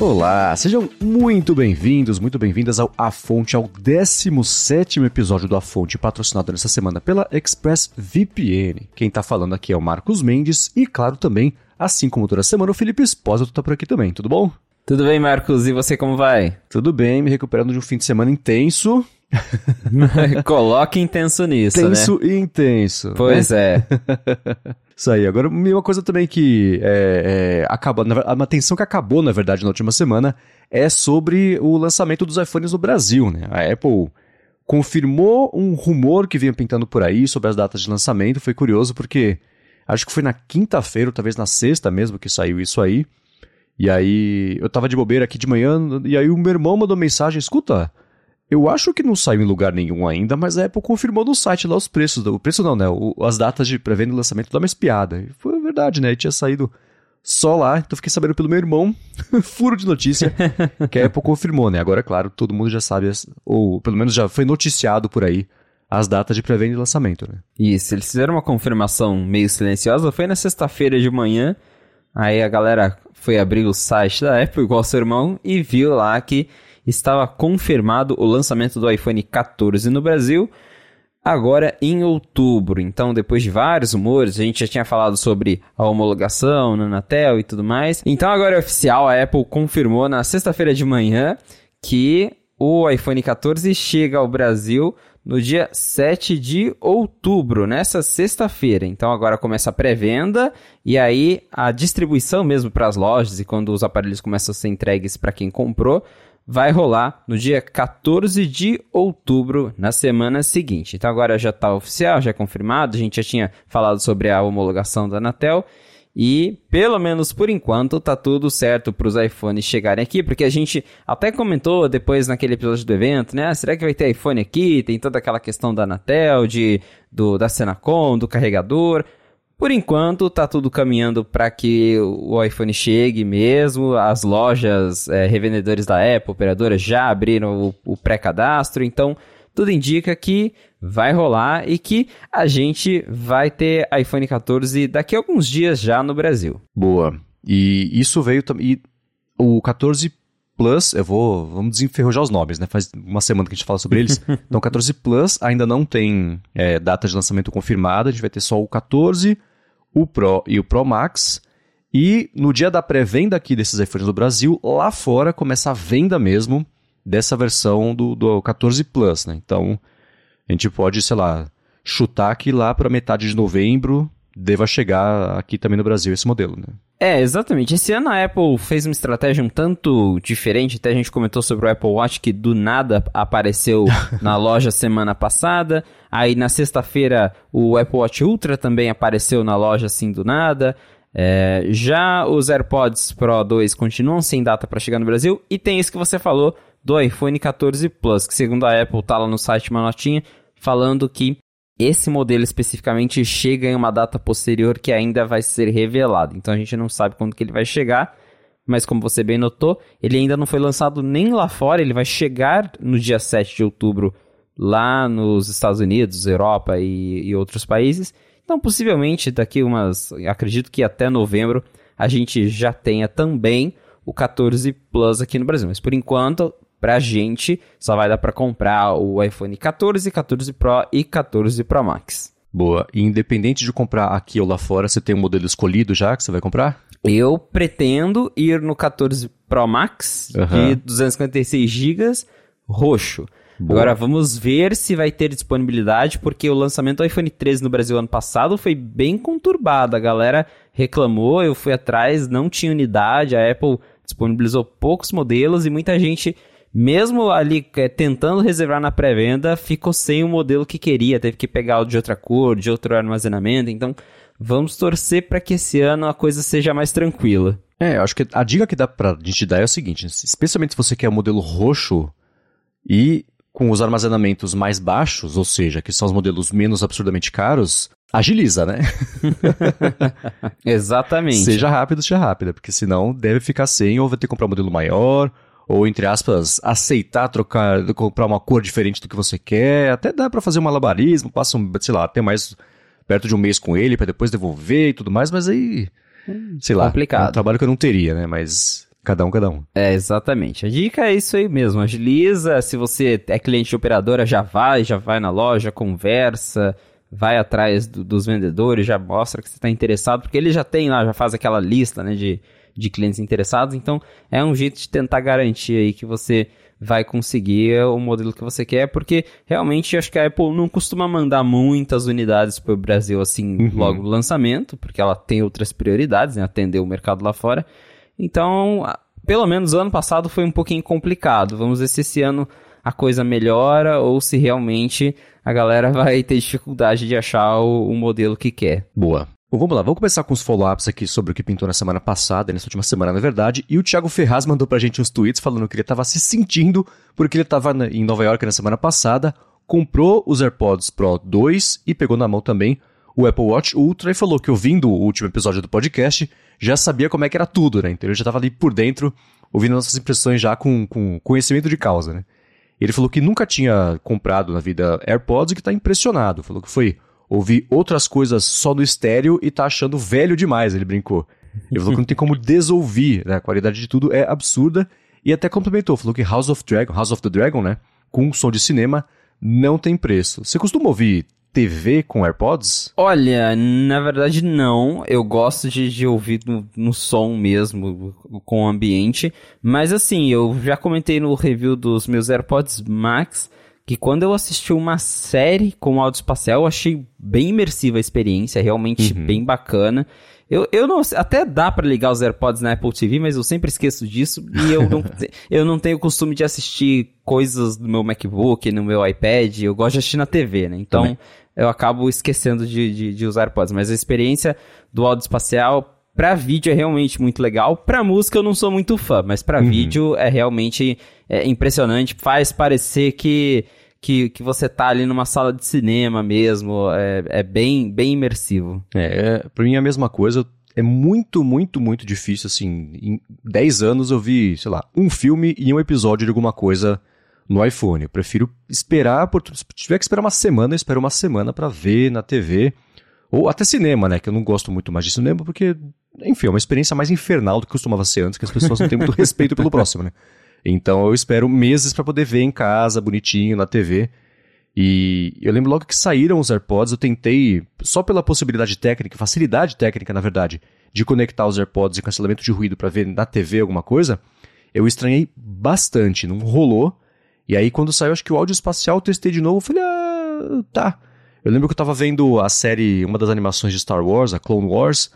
Olá, sejam muito bem-vindos, muito bem-vindas ao A Fonte, ao 17 episódio do A Fonte, patrocinado nessa semana pela ExpressVPN. Quem tá falando aqui é o Marcos Mendes e, claro, também, assim como toda semana, o Felipe Espósito tá por aqui também, tudo bom? Tudo bem, Marcos, e você como vai? Tudo bem, me recuperando de um fim de semana intenso. Coloque intenso nisso, Tenso né? e intenso. Pois né? é. Isso aí. Agora, uma coisa também que é, é, acaba, uma tensão que acabou, na verdade, na última semana, é sobre o lançamento dos iPhones no Brasil, né? A Apple confirmou um rumor que vinha pintando por aí sobre as datas de lançamento. Foi curioso porque acho que foi na quinta-feira, ou talvez na sexta mesmo, que saiu isso aí. E aí eu tava de bobeira aqui de manhã, e aí o meu irmão mandou mensagem: escuta. Eu acho que não saiu em lugar nenhum ainda, mas a Apple confirmou no site lá os preços. O preço não, né? O, as datas de pré-venda e lançamento dá uma espiada. E foi verdade, né? E tinha saído só lá, então fiquei sabendo pelo meu irmão, furo de notícia, que a Apple confirmou, né? Agora, claro, todo mundo já sabe, ou pelo menos já foi noticiado por aí, as datas de pré-venda e lançamento, né? Isso, eles fizeram uma confirmação meio silenciosa, foi na sexta-feira de manhã, aí a galera foi abrir o site da Apple, igual seu irmão, e viu lá que estava confirmado o lançamento do iPhone 14 no Brasil, agora em outubro. Então, depois de vários rumores, a gente já tinha falado sobre a homologação na Anatel e tudo mais. Então, agora é oficial, a Apple confirmou na sexta-feira de manhã que o iPhone 14 chega ao Brasil no dia 7 de outubro, nessa sexta-feira. Então agora começa a pré-venda e aí a distribuição mesmo para as lojas e quando os aparelhos começam a ser entregues para quem comprou vai rolar no dia 14 de outubro, na semana seguinte. Então agora já está oficial, já é confirmado, a gente já tinha falado sobre a homologação da Anatel. E, pelo menos por enquanto, tá tudo certo para os iPhones chegarem aqui, porque a gente até comentou depois naquele episódio do evento, né? Será que vai ter iPhone aqui? Tem toda aquela questão da Anatel, de, do, da Senacom, do carregador. Por enquanto, tá tudo caminhando para que o iPhone chegue mesmo. As lojas é, revendedores da Apple, operadoras, já abriram o, o pré-cadastro. Então, tudo indica que vai rolar e que a gente vai ter iPhone 14 daqui a alguns dias já no Brasil. Boa. E isso veio também. O 14 Plus, eu vou. Vamos desenferrujar os nomes, né? Faz uma semana que a gente fala sobre eles. então, o 14 Plus ainda não tem é, data de lançamento confirmada. A gente vai ter só o 14 o Pro e o Pro Max. E no dia da pré-venda aqui desses iPhones no Brasil, lá fora começa a venda mesmo dessa versão do, do 14 Plus, né? Então, a gente pode, sei lá, chutar que lá para metade de novembro deva chegar aqui também no Brasil esse modelo, né? É, exatamente. Esse ano a Apple fez uma estratégia um tanto diferente. Até a gente comentou sobre o Apple Watch que do nada apareceu na loja semana passada. Aí na sexta-feira o Apple Watch Ultra também apareceu na loja assim do nada. É, já os AirPods Pro 2 continuam sem data para chegar no Brasil. E tem isso que você falou do iPhone 14 Plus, que segundo a Apple tá lá no site uma notinha falando que esse modelo especificamente chega em uma data posterior que ainda vai ser revelada. Então a gente não sabe quando que ele vai chegar, mas como você bem notou, ele ainda não foi lançado nem lá fora, ele vai chegar no dia 7 de outubro lá nos Estados Unidos, Europa e, e outros países. Então possivelmente daqui umas, acredito que até novembro a gente já tenha também o 14 Plus aqui no Brasil. Mas por enquanto pra gente, só vai dar para comprar o iPhone 14, 14 Pro e 14 Pro Max. Boa. E independente de comprar aqui ou lá fora, você tem um modelo escolhido já que você vai comprar? Eu pretendo ir no 14 Pro Max uhum. de 256 GB roxo. Boa. Agora vamos ver se vai ter disponibilidade, porque o lançamento do iPhone 13 no Brasil ano passado foi bem conturbado. A galera reclamou, eu fui atrás, não tinha unidade, a Apple disponibilizou poucos modelos e muita gente mesmo ali é, tentando reservar na pré-venda, ficou sem o modelo que queria, teve que pegar o de outra cor, de outro armazenamento. Então, vamos torcer para que esse ano a coisa seja mais tranquila. É, eu acho que a dica que dá pra gente dar é o seguinte: especialmente se você quer o modelo roxo e com os armazenamentos mais baixos, ou seja, que são os modelos menos absurdamente caros, agiliza, né? Exatamente. Seja rápido, seja rápida, porque senão deve ficar sem ou vai ter que comprar um modelo maior ou entre aspas, aceitar trocar, comprar uma cor diferente do que você quer, até dá para fazer um malabarismo, passa, um, sei lá, até mais perto de um mês com ele para depois devolver e tudo mais, mas aí, sei lá, complicado. é um trabalho que eu não teria, né? Mas Cada um, cada um. É, exatamente. A dica é isso aí mesmo. Agiliza. Se você é cliente de operadora, já vai, já vai na loja, conversa, vai atrás do, dos vendedores, já mostra que você está interessado, porque ele já tem lá, já faz aquela lista né, de, de clientes interessados. Então, é um jeito de tentar garantir aí que você vai conseguir o modelo que você quer, porque realmente acho que a Apple não costuma mandar muitas unidades para o Brasil assim uhum. logo lançamento, porque ela tem outras prioridades, né, atender o mercado lá fora. Então, pelo menos ano passado foi um pouquinho complicado. Vamos ver se esse ano a coisa melhora ou se realmente a galera vai ter dificuldade de achar o, o modelo que quer. Boa. Bom, vamos lá, vamos começar com os follow-ups aqui sobre o que pintou na semana passada, nessa última semana, na verdade. E o Thiago Ferraz mandou pra gente uns tweets falando que ele estava se sentindo porque ele estava em Nova York na semana passada, comprou os AirPods Pro 2 e pegou na mão também o Apple Watch Ultra e falou que ouvindo o último episódio do podcast, já sabia como é que era tudo, né? Então ele já estava ali por dentro, ouvindo nossas impressões já com, com conhecimento de causa, né? Ele falou que nunca tinha comprado na vida AirPods e que está impressionado. Falou que foi ouvir outras coisas só no estéreo e tá achando velho demais, ele brincou. Ele falou que não tem como desouvir, né? A qualidade de tudo é absurda. E até complementou, falou que House of Dragon, House of the Dragon, né? Com som de cinema, não tem preço. Você costuma ouvir TV com AirPods? Olha, na verdade não. Eu gosto de, de ouvir no, no, som mesmo, com o ambiente. Mas assim, eu já comentei no review dos meus AirPods Max que quando eu assisti uma série com áudio espacial, eu achei bem imersiva a experiência, realmente uhum. bem bacana. Eu, eu não até dá para ligar os AirPods na Apple TV, mas eu sempre esqueço disso e eu não, eu não tenho o costume de assistir coisas no meu MacBook, no meu iPad, eu gosto de assistir na TV, né? Então, Também eu acabo esquecendo de, de, de usar AirPods. Mas a experiência do áudio espacial para vídeo é realmente muito legal. Para música eu não sou muito fã, mas para uhum. vídeo é realmente é, impressionante. Faz parecer que, que, que você tá ali numa sala de cinema mesmo. É, é bem, bem imersivo. É, para mim é a mesma coisa. É muito, muito, muito difícil, assim. Em 10 anos eu vi, sei lá, um filme e um episódio de alguma coisa no iPhone. Eu prefiro esperar, por, se tiver que esperar uma semana, eu espero uma semana para ver na TV. Ou até cinema, né? Que eu não gosto muito mais de cinema, porque, enfim, é uma experiência mais infernal do que costumava ser antes, que as pessoas não têm muito respeito pelo próximo, né? Então eu espero meses para poder ver em casa, bonitinho, na TV. E eu lembro logo que saíram os AirPods, eu tentei, só pela possibilidade técnica, facilidade técnica, na verdade, de conectar os AirPods e cancelamento de ruído para ver na TV alguma coisa, eu estranhei bastante, não rolou. E aí, quando saiu, acho que o áudio espacial, eu testei de novo, eu falei, ah, tá. Eu lembro que eu tava vendo a série, uma das animações de Star Wars, a Clone Wars,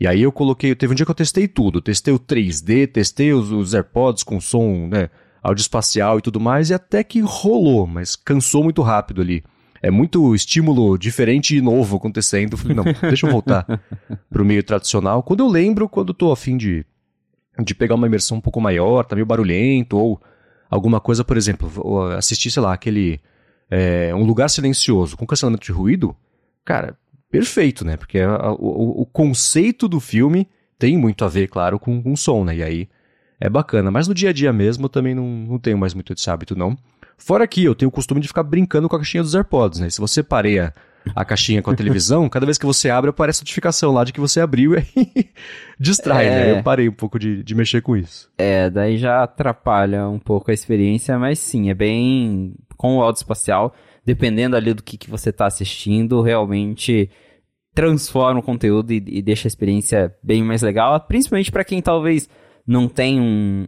e aí eu coloquei, teve um dia que eu testei tudo, testei o 3D, testei os, os AirPods com som, né, áudio espacial e tudo mais, e até que rolou, mas cansou muito rápido ali. É muito estímulo diferente e novo acontecendo. Eu falei, não, deixa eu voltar pro meio tradicional. Quando eu lembro, quando tô afim de, de pegar uma imersão um pouco maior, tá meio barulhento, ou alguma coisa, por exemplo, assistir, sei lá, aquele. É, um lugar silencioso com cancelamento de ruído, cara, perfeito, né? Porque a, o, o, conceito do filme tem muito a ver, claro, com, com som, né? E aí é bacana. Mas no dia a dia mesmo eu também não, não tenho mais muito esse hábito, não. Fora que eu tenho o costume de ficar brincando com a caixinha dos AirPods, né? Se você pareia a caixinha com a televisão, cada vez que você abre aparece a notificação lá de que você abriu e distrai, né? é... né? Eu parei um pouco de, de mexer com isso. É, daí já atrapalha um pouco a experiência, mas sim, é bem com o áudio espacial, dependendo ali do que, que você está assistindo, realmente transforma o conteúdo e, e deixa a experiência bem mais legal, principalmente para quem talvez não tem um,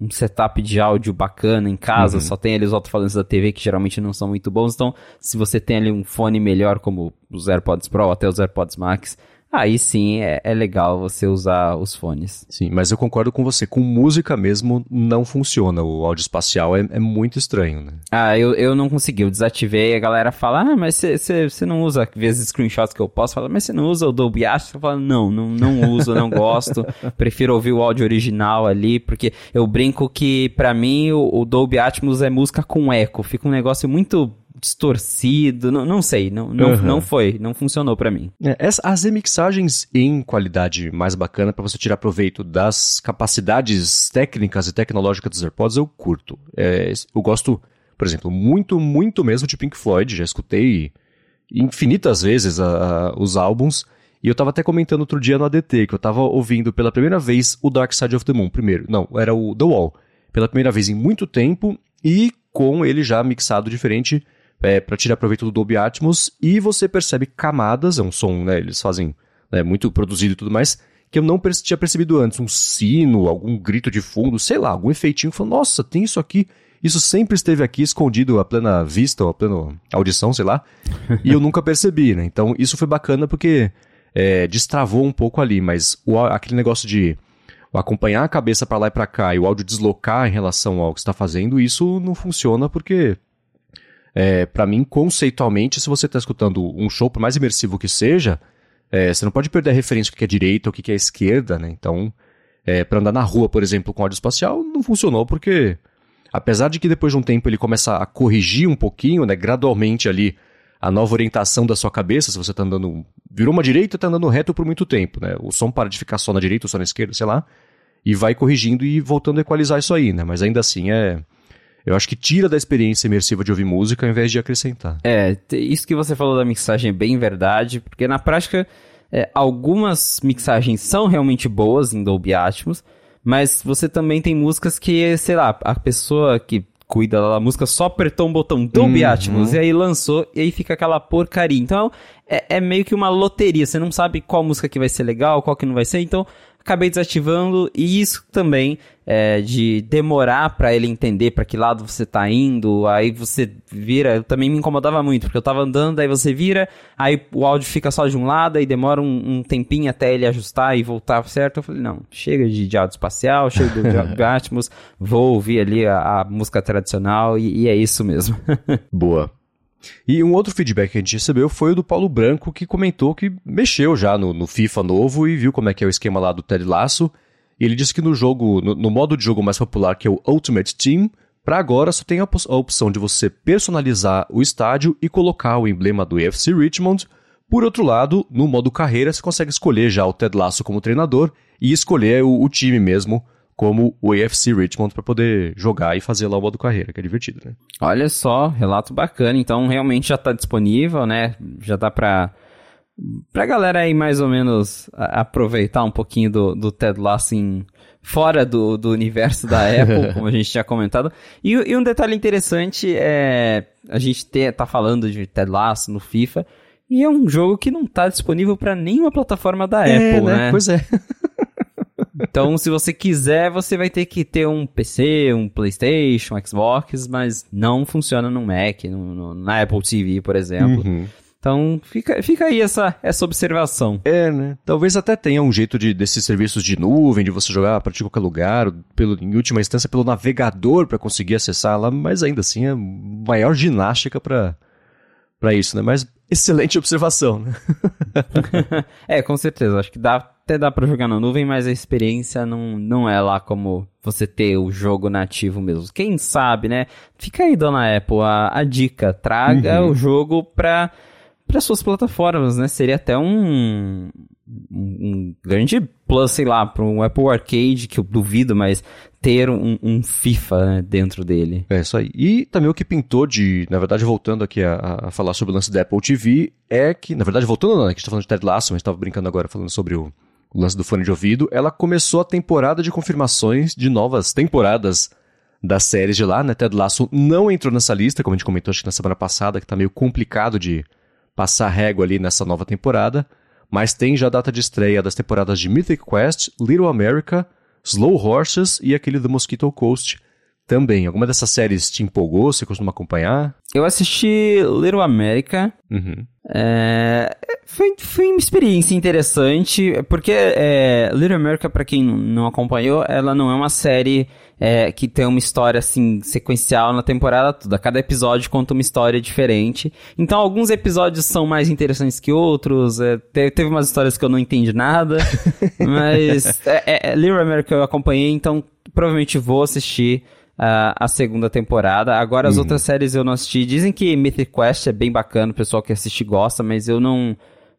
um, setup de áudio bacana em casa, uhum. só tem ali os alto-falantes da TV que geralmente não são muito bons. Então, se você tem ali um fone melhor, como os AirPods Pro, até os AirPods Max, aí sim é, é, legal você usar os fones. Sim, mas eu concordo com você. Com música mesmo não funciona. O áudio espacial é, é muito estranho, né? Ah, eu, eu não consegui. Eu desativei. A galera fala, ah, mas você não usa, às vezes, screenshots que eu posso. Fala, mas você não usa o Dolby Atmos? Eu falo, não, não, não uso, não gosto. Prefiro ouvir o áudio original ali, porque eu brinco que, para mim, o, o Dolby Atmos é música com eco. Fica um negócio muito distorcido, não, não sei, não, não, uhum. não foi, não funcionou para mim. É, as remixagens em qualidade mais bacana para você tirar proveito das capacidades técnicas e tecnológicas dos AirPods eu curto. É, eu gosto, por exemplo, muito, muito mesmo de Pink Floyd, já escutei infinitas vezes a, a, os álbuns E eu tava até comentando outro dia no ADT que eu tava ouvindo pela primeira vez o Dark Side of the Moon. Primeiro, não, era o The Wall. Pela primeira vez em muito tempo e com ele já mixado diferente é, para tirar proveito do Dolby Atmos. E você percebe camadas, é um som, né? Eles fazem né, muito produzido e tudo mais, que eu não tinha percebido antes. Um sino, algum grito de fundo, sei lá, algum efeitinho. Falando, nossa, tem isso aqui. Isso sempre esteve aqui escondido a plena vista, ou a plena audição, sei lá. e eu nunca percebi, né? Então isso foi bacana porque é, destravou um pouco ali, mas o, aquele negócio de acompanhar a cabeça para lá e para cá e o áudio deslocar em relação ao que está fazendo, isso não funciona porque, é, para mim, conceitualmente, se você está escutando um show, por mais imersivo que seja, é, você não pode perder a referência do que é direita ou o que é esquerda, né? Então, é, para andar na rua, por exemplo, com áudio espacial, não funcionou porque, apesar de que depois de um tempo ele começa a corrigir um pouquinho, né, gradualmente ali, a nova orientação da sua cabeça, se você está andando. Virou uma direita, está andando reto por muito tempo, né? O som para de ficar só na direita ou só na esquerda, sei lá. E vai corrigindo e voltando a equalizar isso aí, né? Mas ainda assim é. Eu acho que tira da experiência imersiva de ouvir música ao invés de acrescentar. É, isso que você falou da mixagem é bem verdade, porque na prática, é, algumas mixagens são realmente boas em Dolby Atmos, mas você também tem músicas que, sei lá, a pessoa que cuida da música só apertou um botão Dolby uhum. Atmos e aí lançou e aí fica aquela porcaria. Então é, é, meio que uma loteria, você não sabe qual música que vai ser legal, qual que não vai ser, então acabei desativando e isso também é, de demorar para ele entender para que lado você tá indo, aí você vira, também me incomodava muito, porque eu tava andando, aí você vira, aí o áudio fica só de um lado, aí demora um, um tempinho até ele ajustar e voltar certo. Eu falei, não, chega de, de áudio espacial, chega do Atmos, vou ouvir ali a, a música tradicional e, e é isso mesmo. Boa. E um outro feedback que a gente recebeu foi o do Paulo Branco, que comentou que mexeu já no, no FIFA novo e viu como é que é o esquema lá do Ted Lasso. E ele disse que no jogo, no, no modo de jogo mais popular, que é o Ultimate Team, para agora só tem a, a, opção de você personalizar o estádio e colocar o emblema do EFC Richmond. Por outro lado, no modo carreira, você consegue escolher já o Ted Lasso como treinador e escolher o, o time mesmo como o AFC Richmond para poder jogar e fazer lá o modo carreira, que é divertido, né? Olha só, relato bacana. Então realmente já está disponível, né? Já dá para pra galera aí mais ou menos aproveitar um pouquinho do, do Ted Lasso em, fora do, do universo da Apple, como a gente tinha comentado. E, e, um detalhe interessante é a gente ter, tá falando de Ted Lasso no FIFA e é um jogo que não está disponível para nenhuma plataforma da é, Apple, né? né? Pois é. Então, se você quiser, você vai ter que ter um PC, um PlayStation, um Xbox, mas não funciona no Mac, no, no, na Apple TV, por exemplo. Uhum. Então, fica, fica aí essa, essa observação. É, né? Talvez até tenha um jeito de desses serviços de nuvem, de você jogar a partir de qualquer lugar, pelo, em última instância pelo navegador para conseguir acessar lá, mas ainda assim é maior ginástica para para isso, né? Mas excelente observação, né? é, com certeza. Acho que dá até dá para jogar na nuvem, mas a experiência não, não é lá como você ter o jogo nativo mesmo. Quem sabe, né? Fica aí, dona Apple, a, a dica. Traga uhum. o jogo para para suas plataformas, né? Seria até um, um, grande plus, sei lá, para um Apple Arcade, que eu duvido, mas ter um, um FIFA né, dentro dele. É isso aí. E também o que pintou de, na verdade, voltando aqui a, a falar sobre o lance da Apple TV, é que, na verdade, voltando não, né, que a gente tá falando de Ted Lasso, mas estava brincando agora falando sobre o, o lance do fone de ouvido, ela começou a temporada de confirmações de novas temporadas das séries de lá, né? Ted Lasso não entrou nessa lista, como a gente comentou acho que na semana passada, que tá meio complicado de passar régua ali nessa nova temporada, mas tem já a data de estreia das temporadas de Mythic Quest, Little America, Slow Horses e aquele do Mosquito Coast também. Alguma dessas séries te empolgou? Você costuma acompanhar? Eu assisti Little America. Uhum. É, foi, foi uma experiência interessante, porque é, Little America, para quem não acompanhou, ela não é uma série é, que tem uma história assim sequencial na temporada toda. Cada episódio conta uma história diferente. Então, alguns episódios são mais interessantes que outros. É, teve umas histórias que eu não entendi nada, mas é, é, é, Little America eu acompanhei, então provavelmente vou assistir a, a segunda temporada. Agora as uhum. outras séries eu não assisti. Dizem que Mythic Quest é bem bacana, o pessoal que assiste gosta, mas eu não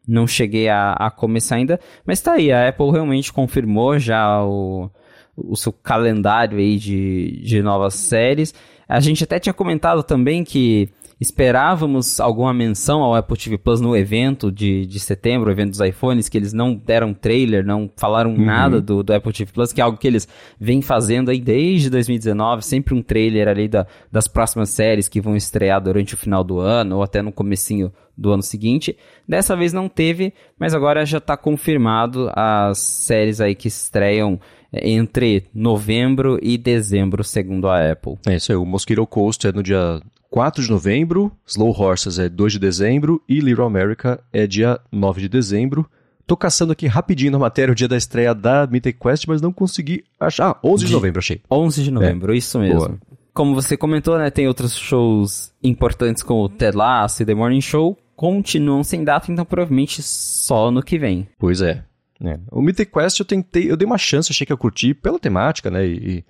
não cheguei a, a começar ainda. Mas tá aí, a Apple realmente confirmou já o, o seu calendário aí de, de novas séries. A gente até tinha comentado também que Esperávamos alguma menção ao Apple TV Plus no evento de, de setembro, o evento dos iPhones, que eles não deram trailer, não falaram uhum. nada do, do Apple TV Plus, que é algo que eles vêm fazendo aí desde 2019, sempre um trailer ali da, das próximas séries que vão estrear durante o final do ano, ou até no comecinho do ano seguinte. Dessa vez não teve, mas agora já está confirmado as séries aí que estreiam entre novembro e dezembro, segundo a Apple. É isso aí, o Mosquito Coast é no dia 4 de novembro, Slow Horses é 2 de dezembro e Little America é dia 9 de dezembro. Tô caçando aqui rapidinho na matéria o dia da estreia da Mythic Quest, mas não consegui achar. Ah, 11 de, de novembro, achei. 11 de novembro, é. isso mesmo. Boa. Como você comentou, né, tem outros shows importantes como o Ted Lasso e The Morning Show, continuam sem data, então provavelmente só no que vem. Pois é. é. O Mythic Quest eu tentei, eu dei uma chance, achei que eu curti pela temática, né, e é,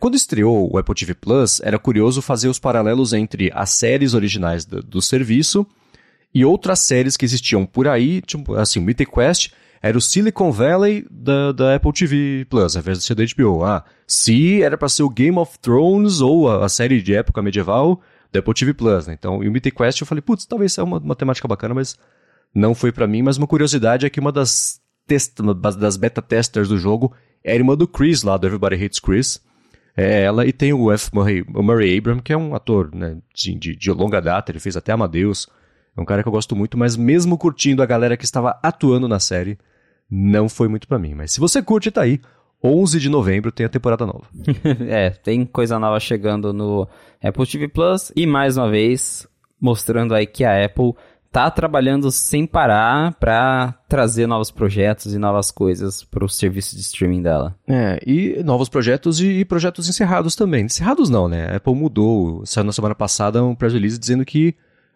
quando estreou o Apple TV Plus, era curioso fazer os paralelos entre as séries originais do, do serviço e outras séries que existiam por aí, tipo, assim, Mythic Quest era o Silicon Valley da, da Apple TV Plus, ao invés de ser da HBO. Ah, se era para ser o Game of Thrones ou a, a, série de época medieval da Apple TV Plus, né? Então, e o Mythic Quest eu falei, putz, talvez seja uma, uma temática bacana, mas não foi para mim. Mas uma curiosidade é que uma das, test, das beta testers do jogo era a irmã do Chris lá, do Everybody Hates Chris é ela, e tem o F. Murray, o Murray Abram, que é um ator né, de, de, de, longa data, ele fez até Amadeus. É um cara que eu gosto muito, mas mesmo curtindo a galera que estava atuando na série, não foi muito para mim. Mas se você curte, tá aí. 11 de novembro tem a temporada nova. é, tem coisa nova chegando no Apple TV Plus e mais uma vez mostrando aí que a Apple tá trabalhando sem parar para trazer novos projetos e novas coisas para o serviço de streaming dela. É, e novos projetos e, e, projetos encerrados também. Encerrados não, né? A Apple mudou, saiu na semana passada um press release dizendo que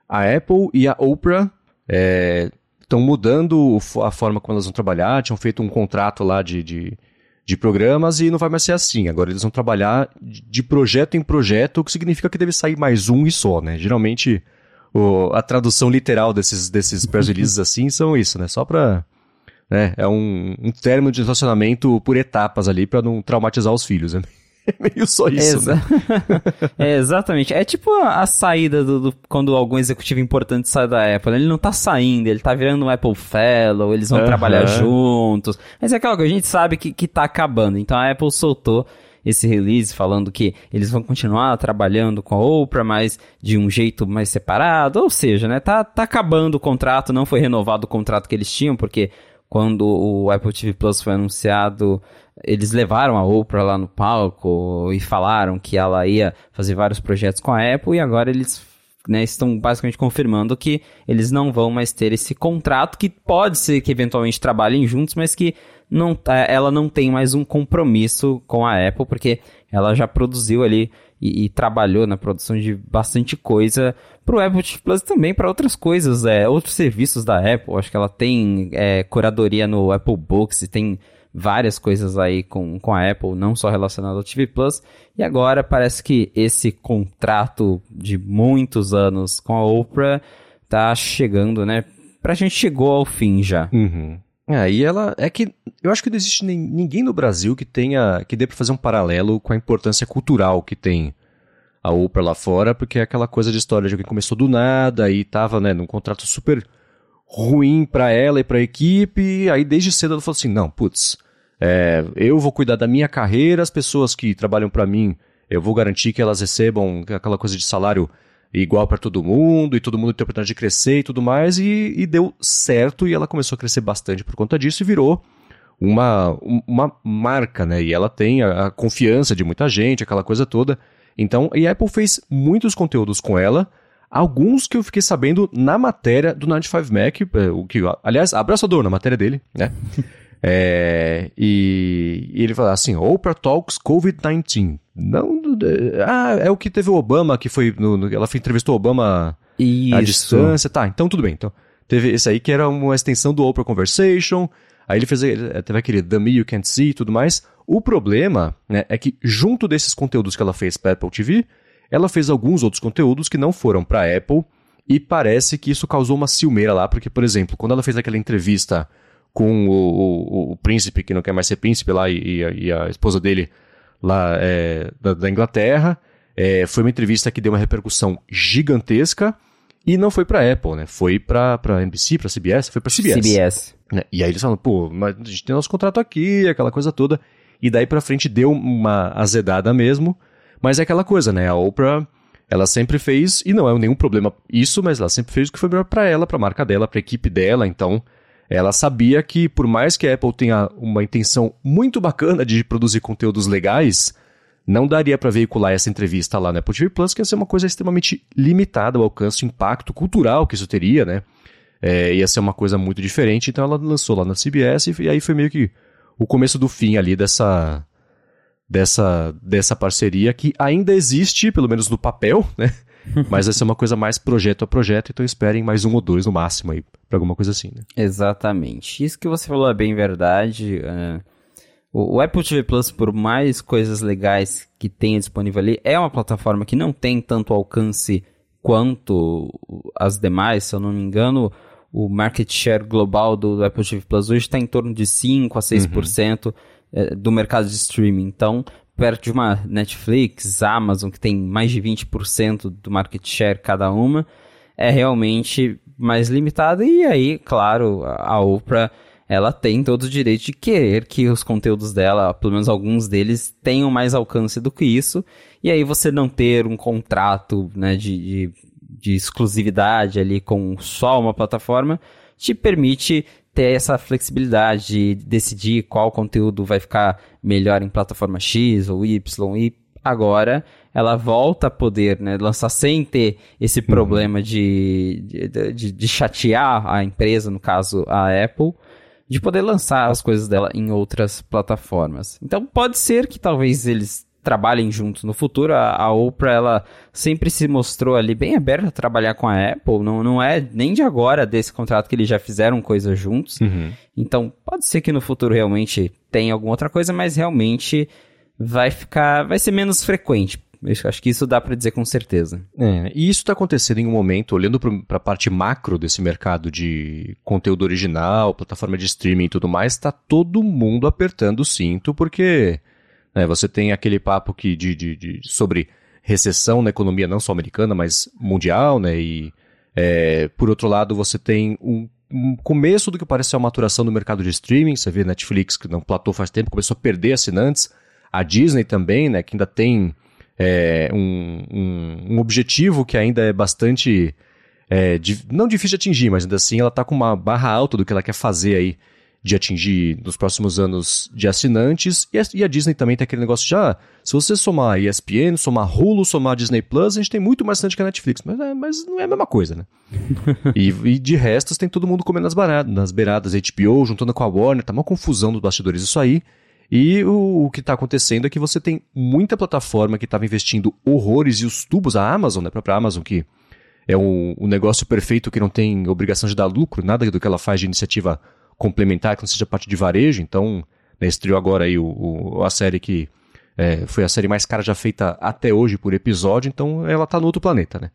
a Apple e a Oprah estão é, mudando a forma como elas vão trabalhar, tinham feito um contrato lá de, de, de programas e não vai mais ser assim. Agora eles vão trabalhar de projeto em projeto, o que significa que deve sair mais um e só, né? Geralmente o, a tradução literal desses, desses press releases assim são isso, né? Só pra. Né, é um, um termo de relacionamento por etapas ali para não traumatizar os filhos. Né? É meio só isso, Exa né? é, exatamente. É tipo a, a saída do, do, quando algum executivo importante sai da Apple. Ele não tá saindo, ele tá virando um Apple Fellow, eles vão trabalhar juntos. Mas é aquela que a gente sabe que, que tá acabando. Então a Apple soltou esse release falando que eles vão continuar trabalhando com a Oprah, mas de um jeito mais separado, ou seja, né, tá, tá acabando o contrato, não foi renovado o contrato que eles tinham, porque quando o Apple TV Plus foi anunciado, eles levaram a Oprah lá no palco e falaram que ela ia fazer vários projetos com a Apple e agora eles né, estão basicamente confirmando que eles não vão mais ter esse contrato, que pode ser que eventualmente trabalhem juntos, mas que não, tá, ela não tem mais um compromisso com a Apple, porque ela já produziu ali e, e trabalhou na produção de bastante coisa para o Apple TV Plus também para outras coisas, é, outros serviços da Apple. Acho que ela tem é, curadoria no Apple Books e tem várias coisas aí com, com a Apple, não só relacionado ao TV Plus. E agora parece que esse contrato de muitos anos com a Oprah tá chegando, né? Pra gente chegou ao fim já. Uhum. É, ela é que eu acho que não existe nem, ninguém no Brasil que tenha que dê para fazer um paralelo com a importância cultural que tem a Oprah lá fora, porque é aquela coisa de história de alguém começou do nada e tava, né, num contrato super ruim para ela e para a equipe, aí desde cedo ela falou assim: "Não, putz, é, eu vou cuidar da minha carreira, as pessoas que trabalham para mim, eu vou garantir que elas recebam aquela coisa de salário igual para todo mundo, e todo mundo tem a oportunidade de crescer e tudo mais, e, e, deu certo, e ela começou a crescer bastante por conta disso e virou uma, uma marca, né? E ela tem a, a confiança de muita gente, aquela coisa toda. Então, e a Apple fez muitos conteúdos com ela, alguns que eu fiquei sabendo na matéria do 95 Mac, é, o que, aliás, abraçador na matéria dele, né? É, e, e, ele fala assim: Oprah Talks COVID-19. Não, ah, é o que teve o Obama, que foi. No, no, ela entrevistou o Obama Isso. à distância. Tá, então tudo bem. Então, teve esse aí que era uma extensão do Oprah Conversation. Aí ele fez, teve aquele The Me You Can't See e tudo mais. O problema né, é que, junto desses conteúdos que ela fez para Apple TV, ela fez alguns outros conteúdos que não foram para Apple. E parece que isso causou uma ciumeira lá, porque, por exemplo, quando ela fez aquela entrevista com o, o, o, príncipe, que não quer mais ser príncipe lá, e, e, a, a, esposa dele lá é, da, da, Inglaterra. é, foi uma entrevista que deu uma repercussão gigantesca e não foi pra Apple, né? Foi pra, pra NBC, pra CBS, foi pra CBS. CBS. Né? E aí eles falam, pô, mas a gente tem nosso contrato aqui, aquela coisa toda. E daí pra frente deu uma azedada mesmo. Mas é aquela coisa, né? A Oprah, ela sempre fez, e não é nenhum problema isso, mas ela sempre fez o que foi melhor pra ela, pra marca dela, pra equipe dela. Então, ela sabia que por mais que a Apple tenha uma intenção muito bacana de produzir conteúdos legais, não daria para veicular essa entrevista lá na Apple TV Plus, que ia ser uma coisa extremamente limitada ao alcance, o impacto cultural que isso teria, né? É, ia ser uma coisa muito diferente, então ela lançou lá na CBS e, e aí foi meio que o começo do fim ali dessa, dessa, dessa parceria que ainda existe, pelo menos no papel, né? Mas vai ser uma coisa mais projeto a projeto, então esperem mais um ou dois no máximo aí, pra alguma coisa assim, né? Exatamente. Isso que você falou é bem verdade. Uh, o, Apple TV Plus, por mais coisas legais que tenha disponível ali, é uma plataforma que não tem tanto alcance quanto as demais. Se eu não me engano, o market share global do, Apple TV Plus hoje está em torno de 5 a 6% uhum. Eh, do mercado de streaming. Então, perto de uma Netflix, Amazon, que tem mais de 20% do market share cada uma, é realmente mais limitada. E aí, claro, a Oprah ela tem todo o direito de querer que os conteúdos dela, pelo menos alguns deles, tenham mais alcance do que isso. E aí você não ter um contrato né, de, de, de exclusividade ali com só uma plataforma te permite ter essa flexibilidade de decidir qual conteúdo vai ficar melhor em plataforma X ou Y e agora ela volta a poder né, lançar sem ter esse uhum. problema de, de, de, de, chatear a empresa, no caso a Apple, de poder lançar as coisas dela em outras plataformas. Então pode ser que talvez eles trabalhem juntos no futuro. A, a Oprah, ela sempre se mostrou ali bem aberta a trabalhar com a Apple. Não, não é nem de agora desse contrato que eles já fizeram coisas juntos. Uhum. Então pode ser que no futuro realmente tenha alguma outra coisa, mas realmente vai ficar, vai ser menos frequente. Eu acho que isso dá para dizer com certeza. É, e isso está acontecendo em um momento, olhando para a parte macro desse mercado de conteúdo original, plataforma de streaming e tudo mais, está todo mundo apertando o cinto, porque né, você tem aquele papo que de, de, de, sobre recessão na economia, não só americana, mas mundial, né? E é, por outro lado, você tem um, um, começo do que parece ser uma maturação do mercado de streaming. Você vê Netflix, que não platou faz tempo, começou a perder assinantes. A Disney também, né? Que ainda tem é, um, um, um, objetivo que ainda é bastante. É, di, não difícil de atingir, mas ainda assim ela está com uma barra alta do que ela quer fazer aí de atingir nos próximos anos de assinantes. E a, Disney também tem aquele negócio já. Se você somar ESPN, somar Hulu, somar Disney Plus, a gente tem muito mais assinante que a Netflix. Mas, é, mas não é a mesma coisa, né? e, e, de restos tem todo mundo comendo nas, baradas, nas beiradas. HBO juntando com a Warner, tá uma confusão dos bastidores isso aí. E o, o que está acontecendo é que você tem muita plataforma que estava investindo horrores e os tubos, a Amazon, né, a própria Amazon, que é um, um negócio perfeito que não tem obrigação de dar lucro, nada do que ela faz de iniciativa complementar, que não seja parte de varejo. Então, né, estreou agora aí o, o a série que é, foi a série mais cara já feita até hoje por episódio, então ela está no outro planeta, né?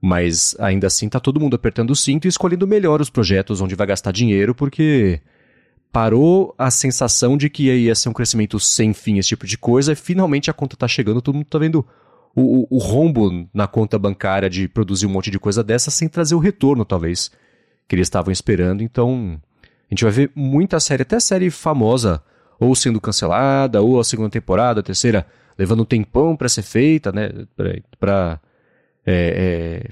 Mas ainda assim tá todo mundo apertando o cinto e escolhendo melhor os projetos onde vai gastar dinheiro, porque parou a sensação de que ia ser um crescimento sem fim, esse tipo de coisa, e finalmente a conta está chegando, todo mundo está vendo o, o, o, rombo na conta bancária de produzir um monte de coisa dessa sem trazer o retorno, talvez, que eles estavam esperando. Então, a gente vai ver muita série, até série famosa, ou sendo cancelada, ou a segunda temporada, a terceira, levando um tempão para ser feita, né, para é,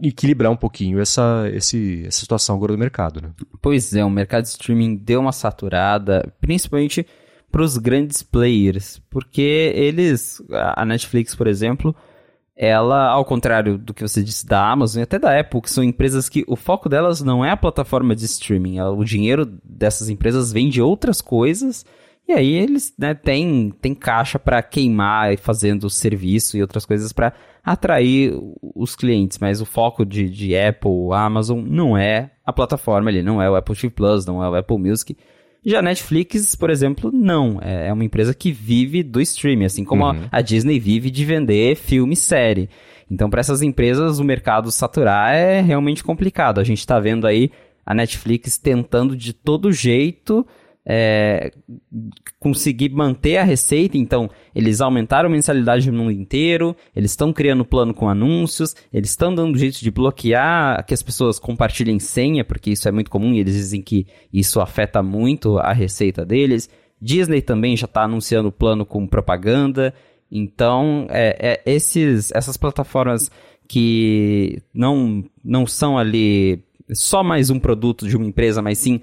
é, equilibrar um pouquinho essa, esse, essa situação agora do mercado. Né? Pois é, o mercado de streaming deu uma saturada, principalmente para os grandes players, porque eles, a Netflix, por exemplo, ela, ao contrário do que você disse da Amazon e até da Apple, que são empresas que o foco delas não é a plataforma de streaming, o dinheiro dessas empresas vem de outras coisas e aí eles né, têm, têm caixa para queimar fazendo serviço e outras coisas para atrair os clientes, mas o foco de, de Apple, Amazon, não é a plataforma ali, não é o Apple TV Plus, não é o Apple Music. Já a Netflix, por exemplo, não. É, é uma empresa que vive do streaming, assim como uhum. a, a, Disney vive de vender filme e série. Então, para essas empresas, o mercado saturar é realmente complicado. A gente está vendo aí a Netflix tentando de todo jeito é, conseguir manter a receita, então eles aumentaram a mensalidade no mundo inteiro, eles estão criando plano com anúncios, eles estão dando jeito de bloquear que as pessoas compartilhem senha, porque isso é muito comum e eles dizem que isso afeta muito a receita deles. Disney também já está anunciando plano com propaganda. Então, é, é, esses, essas plataformas que não, não são ali só mais um produto de uma empresa, mas sim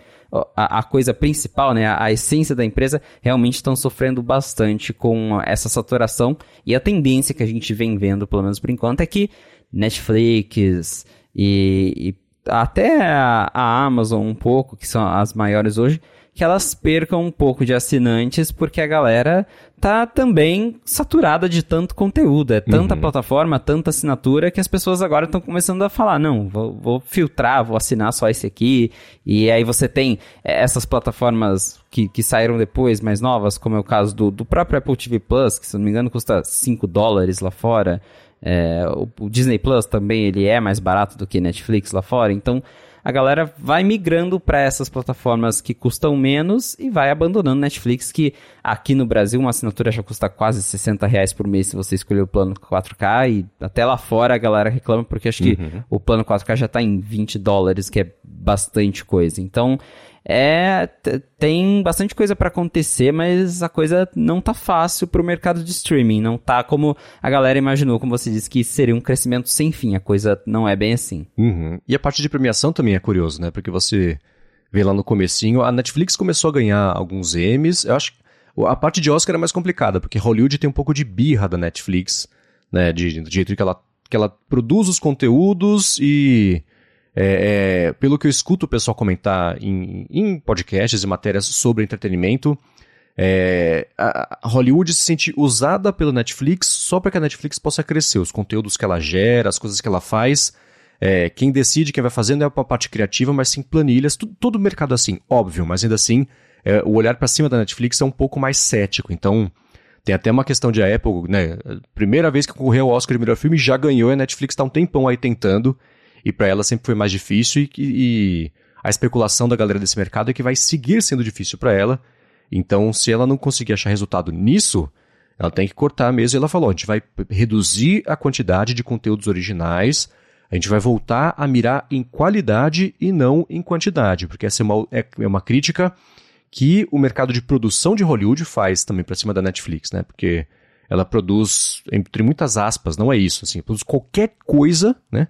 a, a coisa principal, né, a, a, essência da empresa, realmente estão sofrendo bastante com essa saturação. E a tendência que a gente vem vendo, pelo menos por enquanto, é que Netflix e, e até a, a Amazon um pouco, que são as maiores hoje, que elas percam um pouco de assinantes, porque a galera tá também saturada de tanto conteúdo. É tanta uhum. plataforma, tanta assinatura, que as pessoas agora estão começando a falar: não, vou, vou, filtrar, vou assinar só esse aqui. E aí você tem é, essas plataformas que, que saíram depois, mais novas, como é o caso do, do próprio Apple TV Plus, que se não me engano custa 5 dólares lá fora. É, o, o Disney Plus também ele é mais barato do que Netflix lá fora. Então a galera vai migrando para essas plataformas que custam menos e vai abandonando Netflix, que aqui no Brasil uma assinatura já custa quase 60 reais por mês se você escolher o plano 4K e até lá fora a galera reclama porque acho que uhum. o plano 4K já está em 20 dólares, que é bastante coisa. Então, é tem bastante coisa para acontecer, mas a coisa não tá fácil pro mercado de streaming, não tá como a galera imaginou, como você disse que seria um crescimento sem fim, a coisa não é bem assim. Uhum. E a parte de premiação também é curioso, né? Porque você vê lá no comecinho, a Netflix começou a ganhar alguns Emmys, eu acho que a parte de Oscar é mais complicada, porque Hollywood tem um pouco de birra da Netflix, né? De, do jeito que ela, que ela produz os conteúdos e é, é, pelo que eu escuto o pessoal comentar em, em podcasts e matérias sobre entretenimento, é, a Hollywood se sente usada pela Netflix só para que a Netflix possa crescer. Os conteúdos que ela gera, as coisas que ela faz. É, quem decide, quem vai fazendo é a parte criativa, mas sim planilhas. Todo o mercado assim, óbvio, mas ainda assim, é, o olhar para cima da Netflix é um pouco mais cético. Então, tem até uma questão de a Apple, né? Primeira vez que concorreu ao Oscar de melhor filme, já ganhou, e a Netflix está um tempão aí tentando e para ela sempre foi mais difícil e, e, a especulação da galera desse mercado é que vai seguir sendo difícil para ela. Então, se ela não conseguir achar resultado nisso, ela tem que cortar mesmo. E ela falou: a gente vai reduzir a quantidade de conteúdos originais, a gente vai voltar a mirar em qualidade e não em quantidade, porque essa é uma, é, é uma crítica que o mercado de produção de Hollywood faz também para cima da Netflix, né? Porque ela produz, entre muitas aspas, não é isso, assim, produz qualquer coisa, né?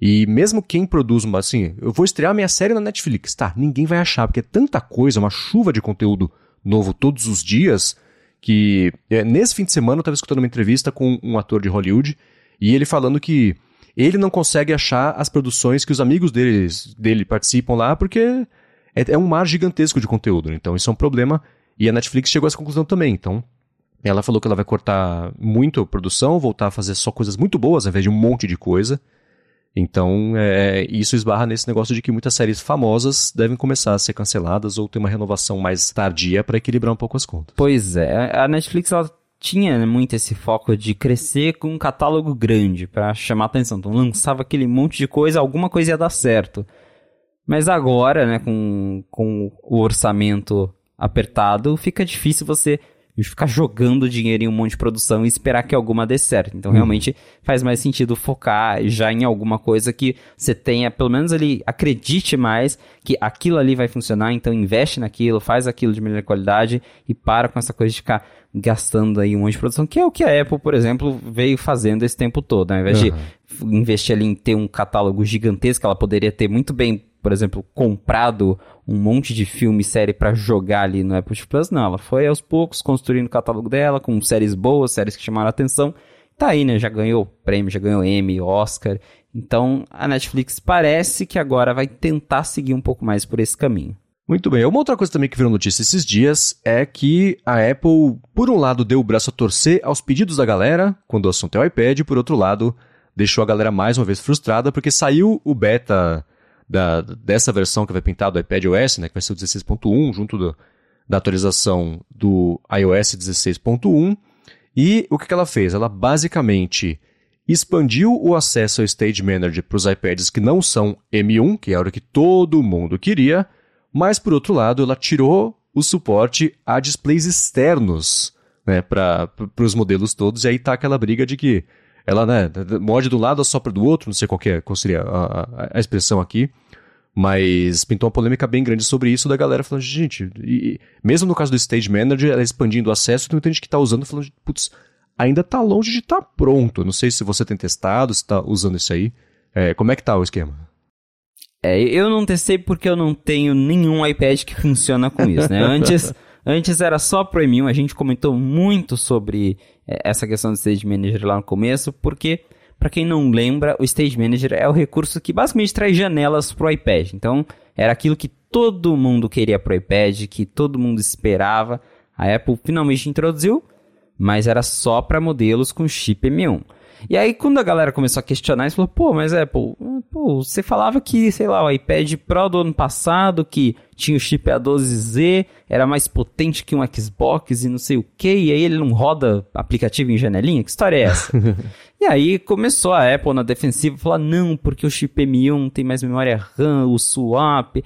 E mesmo quem produz uma, assim, eu vou estrear minha série na Netflix, tá? Ninguém vai achar, porque é tanta coisa, uma chuva de conteúdo novo todos os dias, que é, nesse fim de semana eu estava escutando uma entrevista com um ator de Hollywood, e ele falando que ele não consegue achar as produções que os amigos deles, dele participam lá, porque é, é um mar gigantesco de conteúdo. Então isso é um problema, e a Netflix chegou a essa conclusão também. Então ela falou que ela vai cortar muito a produção, voltar a fazer só coisas muito boas, ao invés de um monte de coisa. Então, é, isso esbarra nesse negócio de que muitas séries famosas devem começar a ser canceladas ou ter uma renovação mais tardia para equilibrar um pouco as contas. Pois é, a Netflix ela tinha muito esse foco de crescer com um catálogo grande para chamar atenção. Então, lançava aquele monte de coisa, alguma coisa ia dar certo. Mas agora, né, com, com o orçamento apertado, fica difícil você de ficar jogando dinheiro em um monte de produção e esperar que alguma dê certo. Então, uhum. realmente faz mais sentido focar já em alguma coisa que você tenha, pelo menos ali, acredite mais que aquilo ali vai funcionar. Então, investe naquilo, faz aquilo de melhor qualidade e para com essa coisa de ficar gastando aí um monte de produção, que é o que a Apple, por exemplo, veio fazendo esse tempo todo. Né? Ao invés uhum. de investir ali em ter um catálogo gigantesco, ela poderia ter muito bem por exemplo, comprado um monte de filme e série para jogar ali no Apple Plus, não. Ela foi aos poucos construindo o catálogo dela com séries boas, séries que chamaram a atenção. Tá aí, né? Já ganhou prêmio, já ganhou Emmy, Oscar. Então a Netflix parece que agora vai tentar seguir um pouco mais por esse caminho. Muito bem. Uma outra coisa também que virou notícia esses dias é que a Apple, por um lado, deu o braço a torcer aos pedidos da galera, quando o assunto é o iPad, por outro lado, deixou a galera mais uma vez frustrada, porque saiu o beta da, dessa versão que vai pintar do iPad OS, né, que vai ser o 16.1, junto do, da atualização do iOS 16.1. E o que, que ela fez? Ela basicamente expandiu o acesso ao Stage Manager para os iPads que não são M1, que era o que todo mundo queria, mas por outro lado, ela tirou o suporte a displays externos, né, para os modelos todos, e aí tá aquela briga de que ela, né, morde do lado, assopra do outro, não sei qual, é, qual seria a, a, a, expressão aqui, mas pintou uma polêmica bem grande sobre isso da galera falando, gente, e, mesmo no caso do Stage Manager, ela expandindo o acesso, tem muita gente que tá usando falando, putz, ainda tá longe de estar tá pronto, não sei se você tem testado, se tá usando isso aí, é, como é que tá o esquema? É, eu não testei porque eu não tenho nenhum iPad que funciona com isso, né? Antes, antes era só Premium, a gente comentou muito sobre essa questão do Stage Manager lá no começo, porque, para quem não lembra, o Stage Manager é o recurso que basicamente traz janelas pro iPad. Então, era aquilo que todo mundo queria pro iPad, que todo mundo esperava. A Apple finalmente introduziu, mas era só para modelos com chip M1. E aí, quando a galera começou a questionar, eles falou, pô, mas Apple, pô, você falava que, sei lá, o iPad Pro do ano passado, que tinha o chip A12Z, era mais potente que um Xbox e não sei o que, e aí ele não roda aplicativo em janelinha? Que história é essa? e aí começou a Apple na defensiva falar, não, porque o chip M1 tem mais memória RAM, o swap.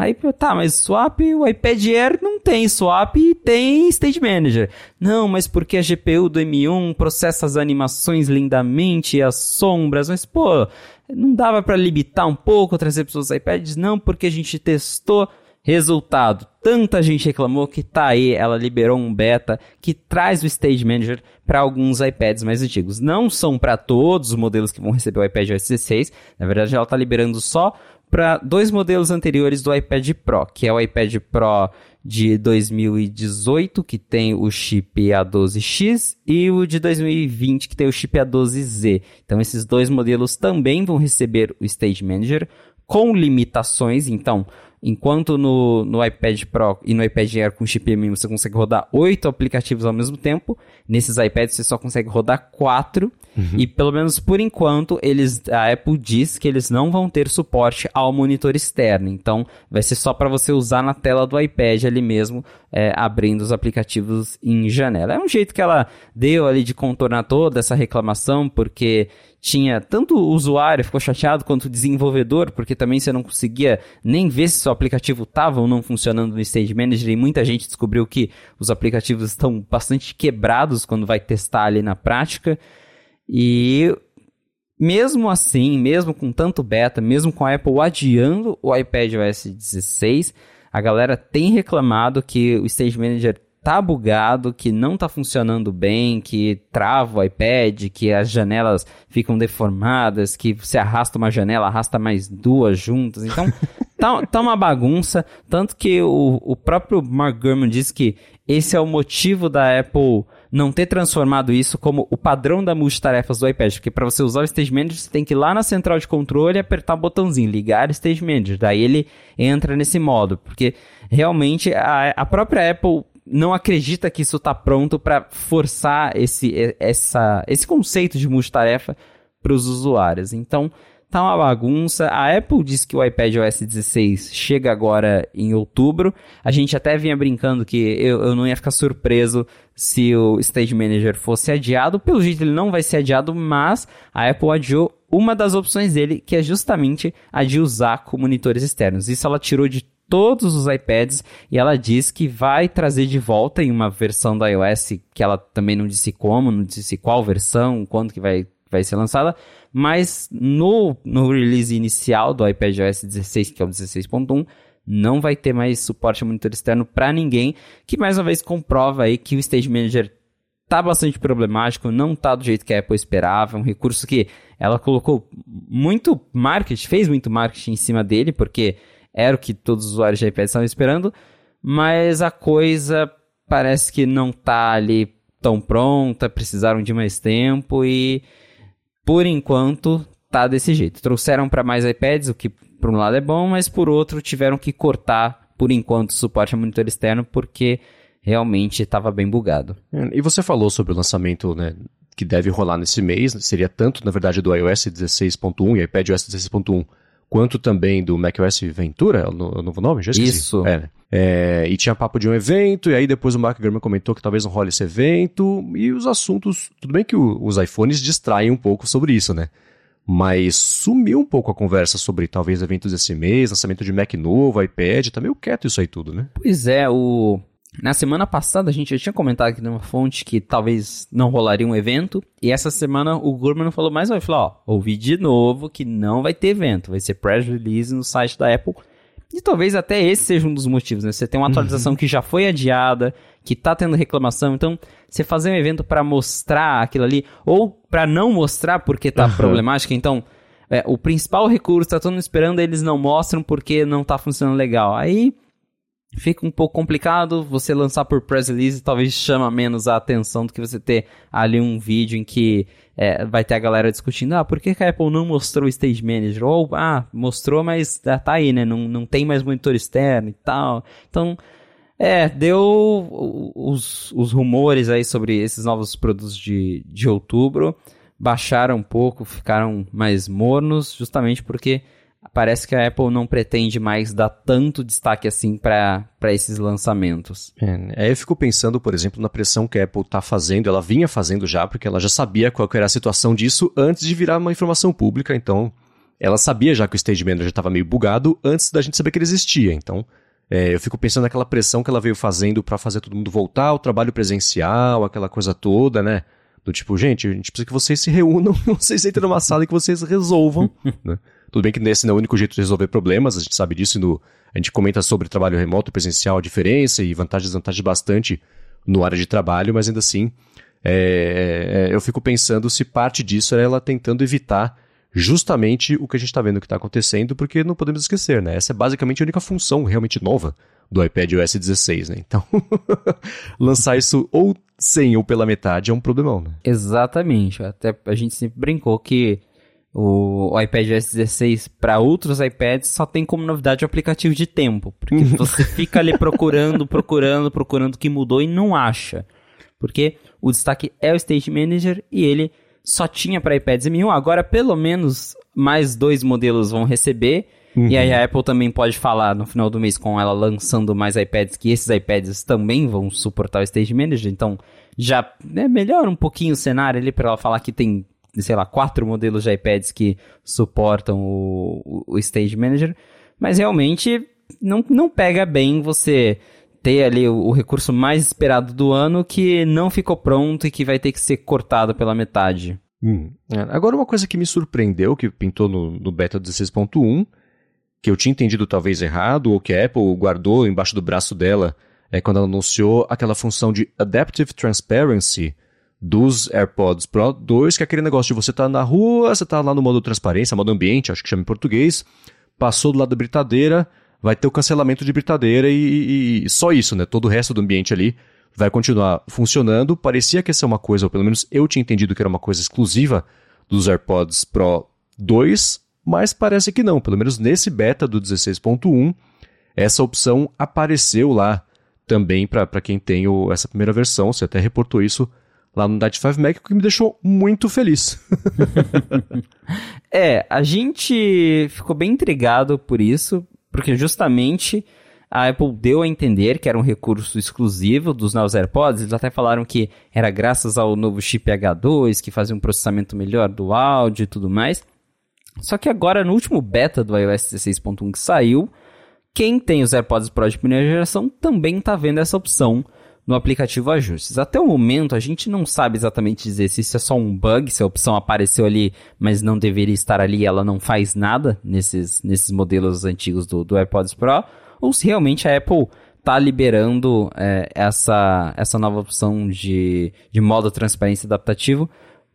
Aí, tá, mas swap, o iPad Air não tem swap e tem Stage Manager. Não, mas porque a GPU do M1 processa as animações lindamente as sombras, mas pô, não dava para limitar um pouco, trazer os iPads? Não, porque a gente testou. Resultado, tanta gente reclamou que tá aí, ela liberou um beta que traz o Stage Manager para alguns iPads mais antigos. Não são para todos os modelos que vão receber o iPad OS 16, na verdade ela tá liberando só para dois modelos anteriores do iPad Pro, que é o iPad Pro de 2018, que tem o chip A12X, e o de 2020, que tem o chip A12Z. Então, esses dois modelos também vão receber o Stage Manager com limitações. Então, Enquanto no, no iPad Pro e no iPad Air com chip M você consegue rodar oito aplicativos ao mesmo tempo, nesses iPads você só consegue rodar quatro. Uhum. E pelo menos por enquanto, eles, a Apple diz que eles não vão ter suporte ao monitor externo. Então, vai ser só para você usar na tela do iPad ali mesmo, é, abrindo os aplicativos em janela. É um jeito que ela deu ali de contornar toda essa reclamação, porque tinha tanto o usuário ficou chateado quanto o desenvolvedor, porque também você não conseguia nem ver se seu aplicativo estava ou não funcionando no Stage Manager e muita gente descobriu que os aplicativos estão bastante quebrados quando vai testar ali na prática. E mesmo assim, mesmo com tanto beta, mesmo com a Apple adiando o iPad OS 16, a galera tem reclamado que o Stage Manager tá bugado, que não tá funcionando bem, que trava o iPad, que as janelas ficam deformadas, que você arrasta uma janela, arrasta mais duas juntas. Então, tá, tá uma bagunça. Tanto que o, o próprio Mark Gurman disse que esse é o motivo da Apple não ter transformado isso como o padrão da multitarefas do iPad, porque para você usar o Stage Manager, você tem que ir lá na central de controle e apertar o botãozinho, ligar Stage Manager, daí ele entra nesse modo, porque realmente a, a própria Apple não acredita que isso está pronto para forçar esse, essa, esse conceito de multitarefa para os usuários. Então, tá uma bagunça. A Apple diz que o iPad OS 16 chega agora em outubro. A gente até vinha brincando que eu, eu não ia ficar surpreso se o Stage Manager fosse adiado. Pelo jeito, ele não vai ser adiado, mas a Apple adiou uma das opções dele, que é justamente a de usar com monitores externos. Isso ela tirou de todos os iPads e ela diz que vai trazer de volta em uma versão da iOS que ela também não disse como, não disse qual versão, quando que vai, vai ser lançada, mas no, no release inicial do iPad OS 16, que é o 16.1, não vai ter mais suporte a monitor externo para ninguém, que mais uma vez comprova aí que o Stage Manager tá bastante problemático, não tá do jeito que a Apple esperava, um recurso que ela colocou muito marketing, fez muito marketing em cima dele, porque era o que todos os usuários de iPad estavam esperando, mas a coisa parece que não tá ali tão pronta, precisaram de mais tempo e por enquanto tá desse jeito. Trouxeram para mais iPads, o que por um lado é bom, mas por outro tiveram que cortar por enquanto o suporte a monitor externo porque realmente estava bem bugado. É, e você falou sobre o lançamento, né, que deve rolar nesse mês, seria tanto na verdade do iOS 16.1 e iPad OS 16.1 quanto também do macOS Ventura, é o novo nome? Já esqueci. Isso. É, né? é, e tinha papo de um evento, e aí depois o Mark Gurman comentou que talvez não role esse evento, e os assuntos, tudo bem que o, os iPhones distraem um pouco sobre isso, né? Mas sumiu um pouco a conversa sobre talvez eventos desse mês, lançamento de Mac novo, iPad, tá meio quieto isso aí tudo, né? Pois é, o na semana passada a gente já tinha comentado aqui numa fonte que talvez não rolaria um evento. E essa semana o Gurman falou mais uma falou, ó, ouvi de novo que não vai ter evento, vai ser press release no site da Apple. E talvez até esse seja um dos motivos, né? Você tem uma uhum. atualização uhum. que já foi adiada, que tá tendo reclamação, então você fazer um evento para mostrar aquilo ali, ou para não mostrar porque tá uhum. problemática, então é, o principal recurso tá todo mundo esperando, eles não mostram porque não tá funcionando legal. Aí fica um pouco complicado você lançar por press release talvez chama menos a atenção do que você ter ali um vídeo em que é, vai ter a galera discutindo ah, por que, a Apple não mostrou o Stage Manager? Ou, ah, mostrou, mas tá aí, né? Não, não tem mais monitor externo e tal. Então, é, deu os, os rumores aí sobre esses novos produtos de, de outubro baixaram um pouco, ficaram mais mornos, justamente porque parece que a Apple não pretende mais dar tanto destaque assim para esses lançamentos. É, aí eu fico pensando, por exemplo, na pressão que a Apple está fazendo, ela vinha fazendo já, porque ela já sabia qual era a situação disso antes de virar uma informação pública, então ela sabia já que o Stage Manager estava meio bugado antes da gente saber que ele existia, então é, eu fico pensando naquela pressão que ela veio fazendo para fazer todo mundo voltar ao trabalho presencial, aquela coisa toda, né? Do tipo, gente, a gente precisa que vocês se reúnam, vocês entrem numa sala e que vocês resolvam, né? Tudo bem que esse não é o único jeito de resolver problemas, a gente sabe disso no, a gente comenta sobre trabalho remoto presencial, a diferença e vantagens e desvantagens bastante no área de trabalho, mas ainda assim, é, é, eu fico pensando se parte disso é ela tentando evitar justamente o que a gente está vendo que está acontecendo, porque não podemos esquecer, né? Essa é basicamente a única função realmente nova do iPad OS 16, né? Então, lançar isso ou sem ou pela metade é um problemão, né? Exatamente. Até a gente sempre brincou que o, o iPad OS 16 para outros iPads só tem como novidade o aplicativo de tempo. Porque você fica ali procurando, procurando, procurando o que mudou e não acha. Porque o destaque é o Stage Manager e ele só tinha para iPads M1. Agora, pelo menos, mais dois modelos vão receber. Uhum. E aí a Apple também pode falar no final do mês com ela lançando mais iPads que esses iPads também vão suportar o Stage Manager. Então já né, melhora um pouquinho o cenário ali para ela falar que tem sei lá, quatro modelos de iPads que suportam o, o, Stage Manager, mas realmente não, não pega bem você ter ali o, o, recurso mais esperado do ano que não ficou pronto e que vai ter que ser cortado pela metade. Hum. É, agora, uma coisa que me surpreendeu, que pintou no, no beta 16.1, que eu tinha entendido talvez errado, ou que a Apple guardou embaixo do braço dela, é quando ela anunciou aquela função de Adaptive Transparency, dos AirPods Pro 2, que é aquele negócio de você estar tá na rua, você tá lá no modo transparência, modo ambiente, acho que chama em português, passou do lado da britadeira, vai ter o cancelamento de britadeira e, e, e, só isso, né? Todo o resto do ambiente ali vai continuar funcionando. Parecia que ia ser uma coisa, ou pelo menos eu tinha entendido que era uma coisa exclusiva dos AirPods Pro 2, mas parece que não. Pelo menos nesse beta do 16.1, essa opção apareceu lá também para quem tem o, essa primeira versão. Você até reportou isso lá no Night 5 Mac, o que me deixou muito feliz. é, a gente ficou bem intrigado por isso, porque justamente a Apple deu a entender que era um recurso exclusivo dos novos AirPods. Eles até falaram que era graças ao novo chip H2, que fazia um processamento melhor do áudio e tudo mais. Só que agora, no último beta do iOS 16.1 que saiu, quem tem os AirPods Pro de primeira geração também está vendo essa opção no aplicativo Ajustes. Até o momento, a gente não sabe exatamente dizer se isso é só um bug, se a opção apareceu ali, mas não deveria estar ali ela não faz nada nesses, nesses modelos antigos do, do AirPods Pro, ou se realmente a Apple está liberando é, essa, essa nova opção de, de modo transparência adaptativo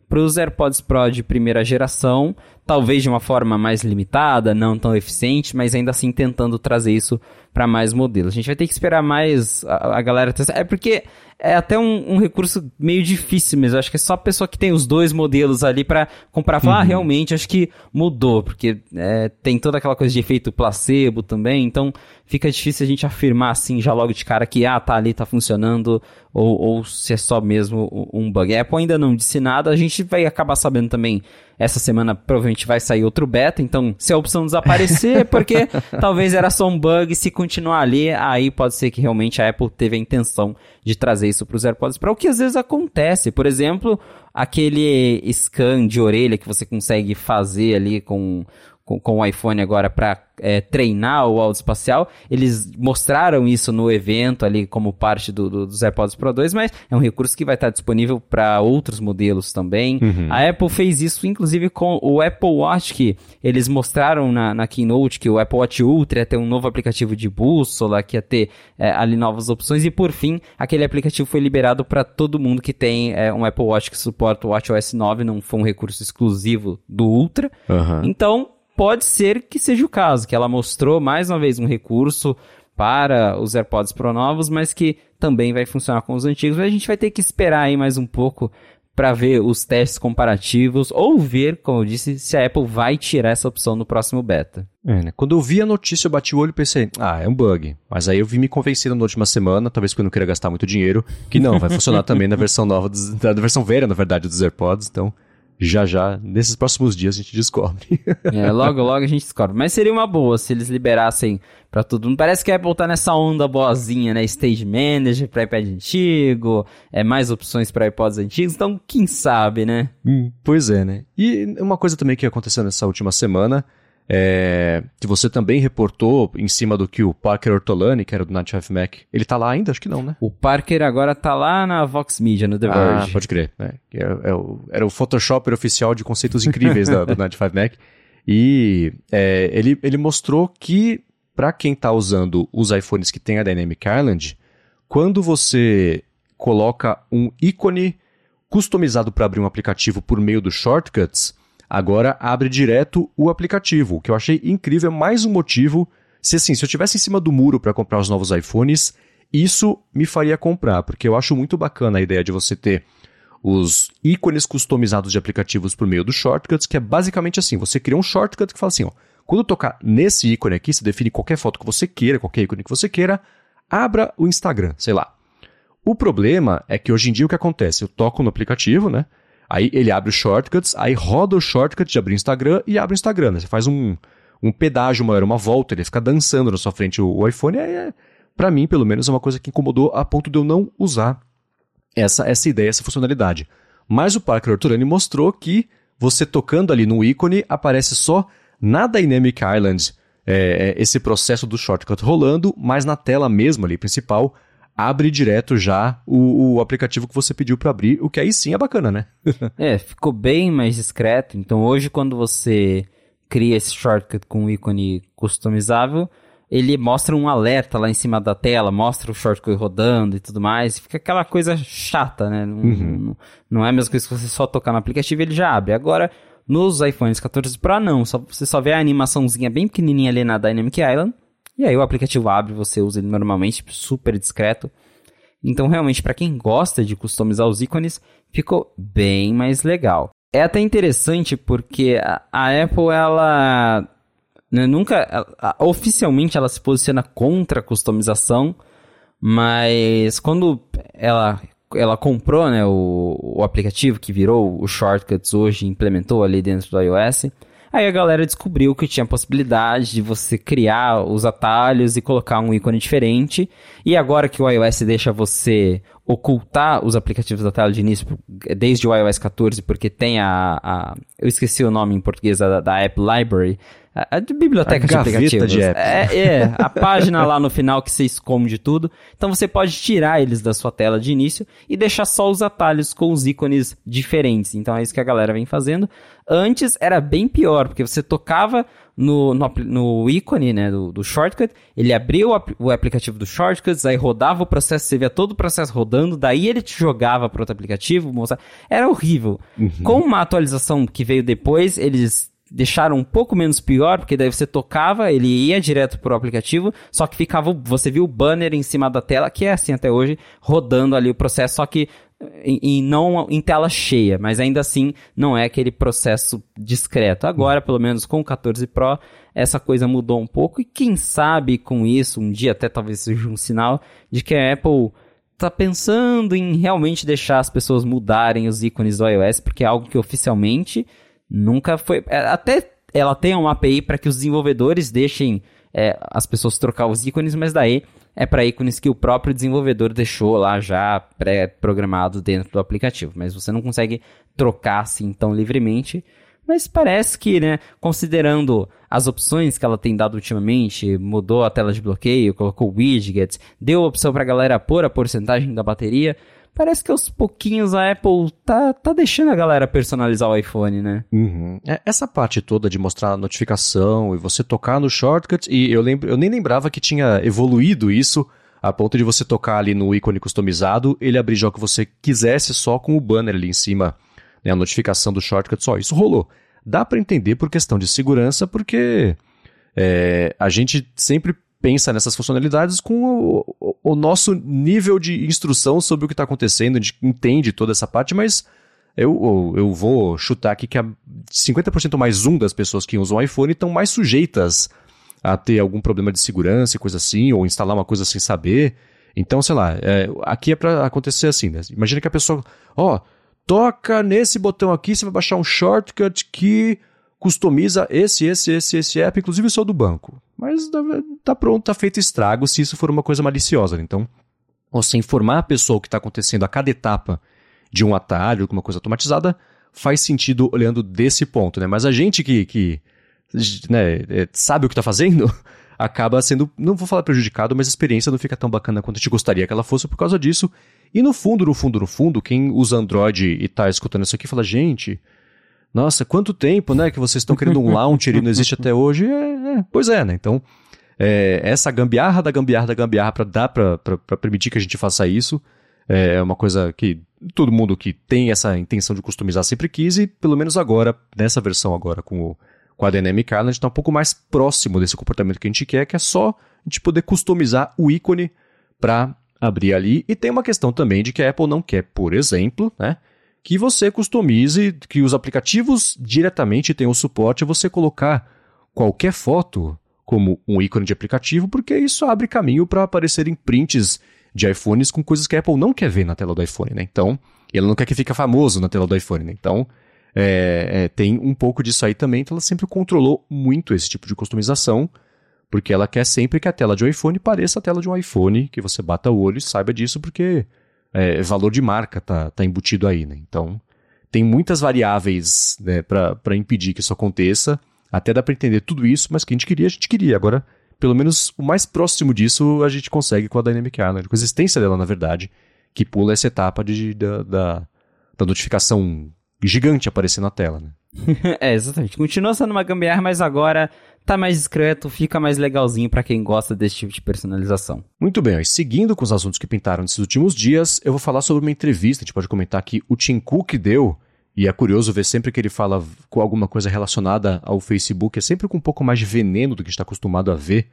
para os AirPods Pro de primeira geração, talvez de uma forma mais limitada, não tão eficiente, mas ainda assim tentando trazer isso para mais modelos. A gente vai ter que esperar mais a, a galera testar. É porque é até um, um, recurso meio difícil mesmo. Acho que é só a pessoa que tem os dois modelos ali para comprar falar, ah, uhum. ah, realmente, acho que mudou, porque é, tem toda aquela coisa de efeito placebo também, então fica difícil a gente afirmar assim já logo de cara que, ah, tá ali, tá funcionando, ou, ou se é só mesmo um bug. A Apple ainda não disse nada, a gente vai acabar sabendo também essa semana provavelmente vai sair outro beta, então se a opção desaparecer é porque talvez era só um bug, se continuar ali, aí pode ser que realmente a Apple teve a intenção de trazer isso para os AirPods Pro, o que às vezes acontece. Por exemplo, aquele scan de orelha que você consegue fazer ali com com, com o iPhone agora para é, treinar o áudio espacial. Eles mostraram isso no evento ali como parte do, do, dos AirPods Pro 2, mas é um recurso que vai estar disponível para outros modelos também. Uhum. A Apple fez isso inclusive com o Apple Watch, que eles mostraram na, na Keynote que o Apple Watch Ultra ia ter um novo aplicativo de bússola, que ia ter é, ali novas opções, e por fim, aquele aplicativo foi liberado para todo mundo que tem é, um Apple Watch que suporta o WatchOS 9, não foi um recurso exclusivo do Ultra. Uhum. Então, pode ser que seja o caso, que ela mostrou mais uma vez um recurso para os AirPods Pro novos, mas que também vai funcionar com os antigos. Mas a gente vai ter que esperar aí mais um pouco para ver os testes comparativos ou ver, como eu disse, se a Apple vai tirar essa opção no próximo beta. É, né? Quando eu vi a notícia, eu bati o olho e pensei, ah, é um bug. Mas aí eu vi me convencendo na última semana, talvez porque eu não queria gastar muito dinheiro, que não, vai funcionar também na versão nova, dos, da versão velha, na verdade, dos AirPods. Então, já já, nesses próximos dias a gente descobre. é, logo logo a gente descobre. Mas seria uma boa se eles liberassem para todo mundo. Parece que a Apple tá nessa onda boazinha, né? Stage Manager para iPad antigo, é mais opções para iPods antigos, então quem sabe, né? Hum, pois é, né? E uma coisa também que aconteceu nessa última semana é, que você também reportou em cima do que o Parker Ortolani, que era do 95 Mac, ele tá lá ainda? Acho que não, né? O Parker agora tá lá na Vox Media, no The ah, Verge. Ah, pode crer. É, é, é o, era o Photoshop oficial de conceitos incríveis da, do 95 Mac. E é, ele, ele mostrou que, para quem tá usando os iPhones que tem a Dynamic Island, quando você coloca um ícone customizado para abrir um aplicativo por meio dos shortcuts, agora abre direto o aplicativo, o que eu achei incrível, mais um motivo. Se assim, se eu tivesse em cima do muro para comprar os novos iPhones, isso me faria comprar, porque eu acho muito bacana a ideia de você ter os ícones customizados de aplicativos por meio dos shortcuts, que é basicamente assim, você cria um shortcut que fala assim, ó, quando tocar nesse ícone aqui, você define qualquer foto que você queira, qualquer ícone que você queira, abra o Instagram, sei lá. O problema é que hoje em dia o que acontece? Eu toco no aplicativo, né? Aí ele abre os shortcuts, aí roda o shortcut de abrir o Instagram e abre o Instagram. Né? Você faz um, um pedágio maior, uma volta, ele fica dançando na sua frente o, o iPhone. É, para mim, pelo menos, é uma coisa que incomodou a ponto de eu não usar essa, essa ideia, essa funcionalidade. Mas o Parker Arturani mostrou que você tocando ali no ícone, aparece só na Dynamic Island é, é esse processo do shortcut rolando, mas na tela mesmo ali principal abre direto já o, o aplicativo que você pediu para abrir, o que aí sim é bacana, né? é, ficou bem mais discreto. Então hoje quando você cria esse shortcut com um ícone customizável, ele mostra um alerta lá em cima da tela, mostra o shortcut rodando e tudo mais. Fica aquela coisa chata, né? Não, uhum. não, não é a mesma coisa que você só tocar no aplicativo e ele já abre. Agora, nos iPhones 14 Pro, não. Só, você só vê a animaçãozinha bem pequenininha ali na Dynamic Island e aí o aplicativo abre, você usa ele normalmente, super discreto. Então, realmente, para quem gosta de customizar os ícones, ficou bem mais legal. É até interessante porque a, Apple, ela né, nunca, ela, oficialmente, ela se posiciona contra a customização, mas quando ela, ela comprou né, o, o aplicativo que virou o Shortcuts hoje, implementou ali dentro do iOS, Aí a galera descobriu que tinha a possibilidade de você criar os atalhos e colocar um ícone diferente. E agora que o iOS deixa você ocultar os aplicativos da tela de início desde o iOS 14, porque tem a. a eu esqueci o nome em português da, da App Library. A, a biblioteca a de aplicativos. De. É, é, a página lá no final que você esconde tudo. Então você pode tirar eles da sua tela de início e deixar só os atalhos com os ícones diferentes. Então é isso que a galera vem fazendo. Antes era bem pior, porque você tocava no, no, no ícone né, do, do, shortcut, ele abria o, o, aplicativo do shortcuts, aí rodava o processo, você via todo o processo rodando, daí ele te jogava para outro aplicativo, mostrar. Era horrível. Uhum. Com uma atualização que veio depois, eles deixaram um pouco menos pior, porque daí você tocava, ele ia direto pro aplicativo, só que ficava, você viu o banner em cima da tela, que é assim até hoje, rodando ali o processo, só que em, não em tela cheia, mas ainda assim não é aquele processo discreto. Agora, pelo menos com o 14 Pro, essa coisa mudou um pouco e quem sabe com isso, um dia até talvez seja um sinal de que a Apple tá pensando em realmente deixar as pessoas mudarem os ícones do iOS, porque é algo que oficialmente nunca foi. É, até ela tem uma API para que os desenvolvedores deixem é, as pessoas trocar os ícones, mas daí é para ícones que o próprio desenvolvedor deixou lá já pré-programado dentro do aplicativo. Mas você não consegue trocar assim tão livremente. Mas parece que, né, considerando as opções que ela tem dado ultimamente, mudou a tela de bloqueio, colocou widgets, deu a opção pra galera pôr a porcentagem da bateria, parece que aos pouquinhos a Apple tá, tá deixando a galera personalizar o iPhone, né? Uhum. É, essa parte toda de mostrar a notificação e você tocar no shortcut, e eu, lembro, eu nem lembrava que tinha evoluído isso a ponto de você tocar ali no ícone customizado, ele abrir já o que você quisesse só com o banner ali em cima né, a notificação do shortcut, só isso rolou. Dá para entender por questão de segurança, porque é, a gente sempre pensa nessas funcionalidades com o, o, nosso nível de instrução sobre o que está acontecendo, a gente entende toda essa parte, mas eu, eu vou chutar aqui que 50% mais um das pessoas que usam iPhone estão mais sujeitas a ter algum problema de segurança e coisa assim, ou instalar uma coisa sem saber. Então, sei lá, é, aqui é para acontecer assim, né? Imagina que a pessoa, ó, toca nesse botão aqui, você vai baixar um shortcut que customiza esse, esse, esse, esse app, inclusive o seu do banco. Mas tá pronto, tá feito estrago se isso for uma coisa maliciosa. Então, você informar a pessoa o que está acontecendo a cada etapa de um atalho, alguma coisa automatizada, faz sentido olhando desse ponto, né? Mas a gente que, que né, é, sabe o que está fazendo, acaba sendo, não vou falar prejudicado, mas a experiência não fica tão bacana quanto a gente gostaria que ela fosse por causa disso. E no fundo, no fundo, no fundo, quem usa Android e está escutando isso aqui fala, gente, nossa, quanto tempo, né, que vocês estão querendo um launcher e não existe até hoje? É, é, pois é, né? Então, é, essa gambiarra da gambiarra da gambiarra para dar para permitir que a gente faça isso é uma coisa que todo mundo que tem essa intenção de customizar sempre quis e pelo menos agora, nessa versão agora com o com a Dynamic Island está um pouco mais próximo desse comportamento que a gente quer, que é só a gente poder customizar o ícone para abrir ali. E tem uma questão também de que a Apple não quer, por exemplo, né, que você customize, que os aplicativos diretamente tenham suporte a você colocar qualquer foto como um ícone de aplicativo, porque isso abre caminho para aparecerem prints de iPhones com coisas que a Apple não quer ver na tela do iPhone, né? Então, ela não quer que fique famoso na tela do iPhone, né? Então, é, é, tem um pouco disso aí também, então ela sempre controlou muito esse tipo de customização, porque ela quer sempre que a tela de um iPhone pareça a tela de um iPhone, que você bata o olho e saiba disso, porque é, valor de marca tá, tá embutido aí, né? Então, tem muitas variáveis né, para impedir que isso aconteça, até dá para entender tudo isso, mas que a gente queria, a gente queria. Agora, pelo menos o mais próximo disso a gente consegue com a Dynamic Island, com a existência dela, na verdade, que pula essa etapa de, da, da, da notificação gigante aparecer na tela, né? é, exatamente. Continua sendo uma gambiarra, mas agora tá mais discreto, fica mais legalzinho para quem gosta desse tipo de personalização. Muito bem, ó, seguindo com os assuntos que pintaram nesses últimos dias, eu vou falar sobre uma entrevista, a gente pode comentar que o Tim Cook deu, e é curioso ver sempre que ele fala com alguma coisa relacionada ao Facebook, é sempre com um pouco mais de veneno do que está acostumado a ver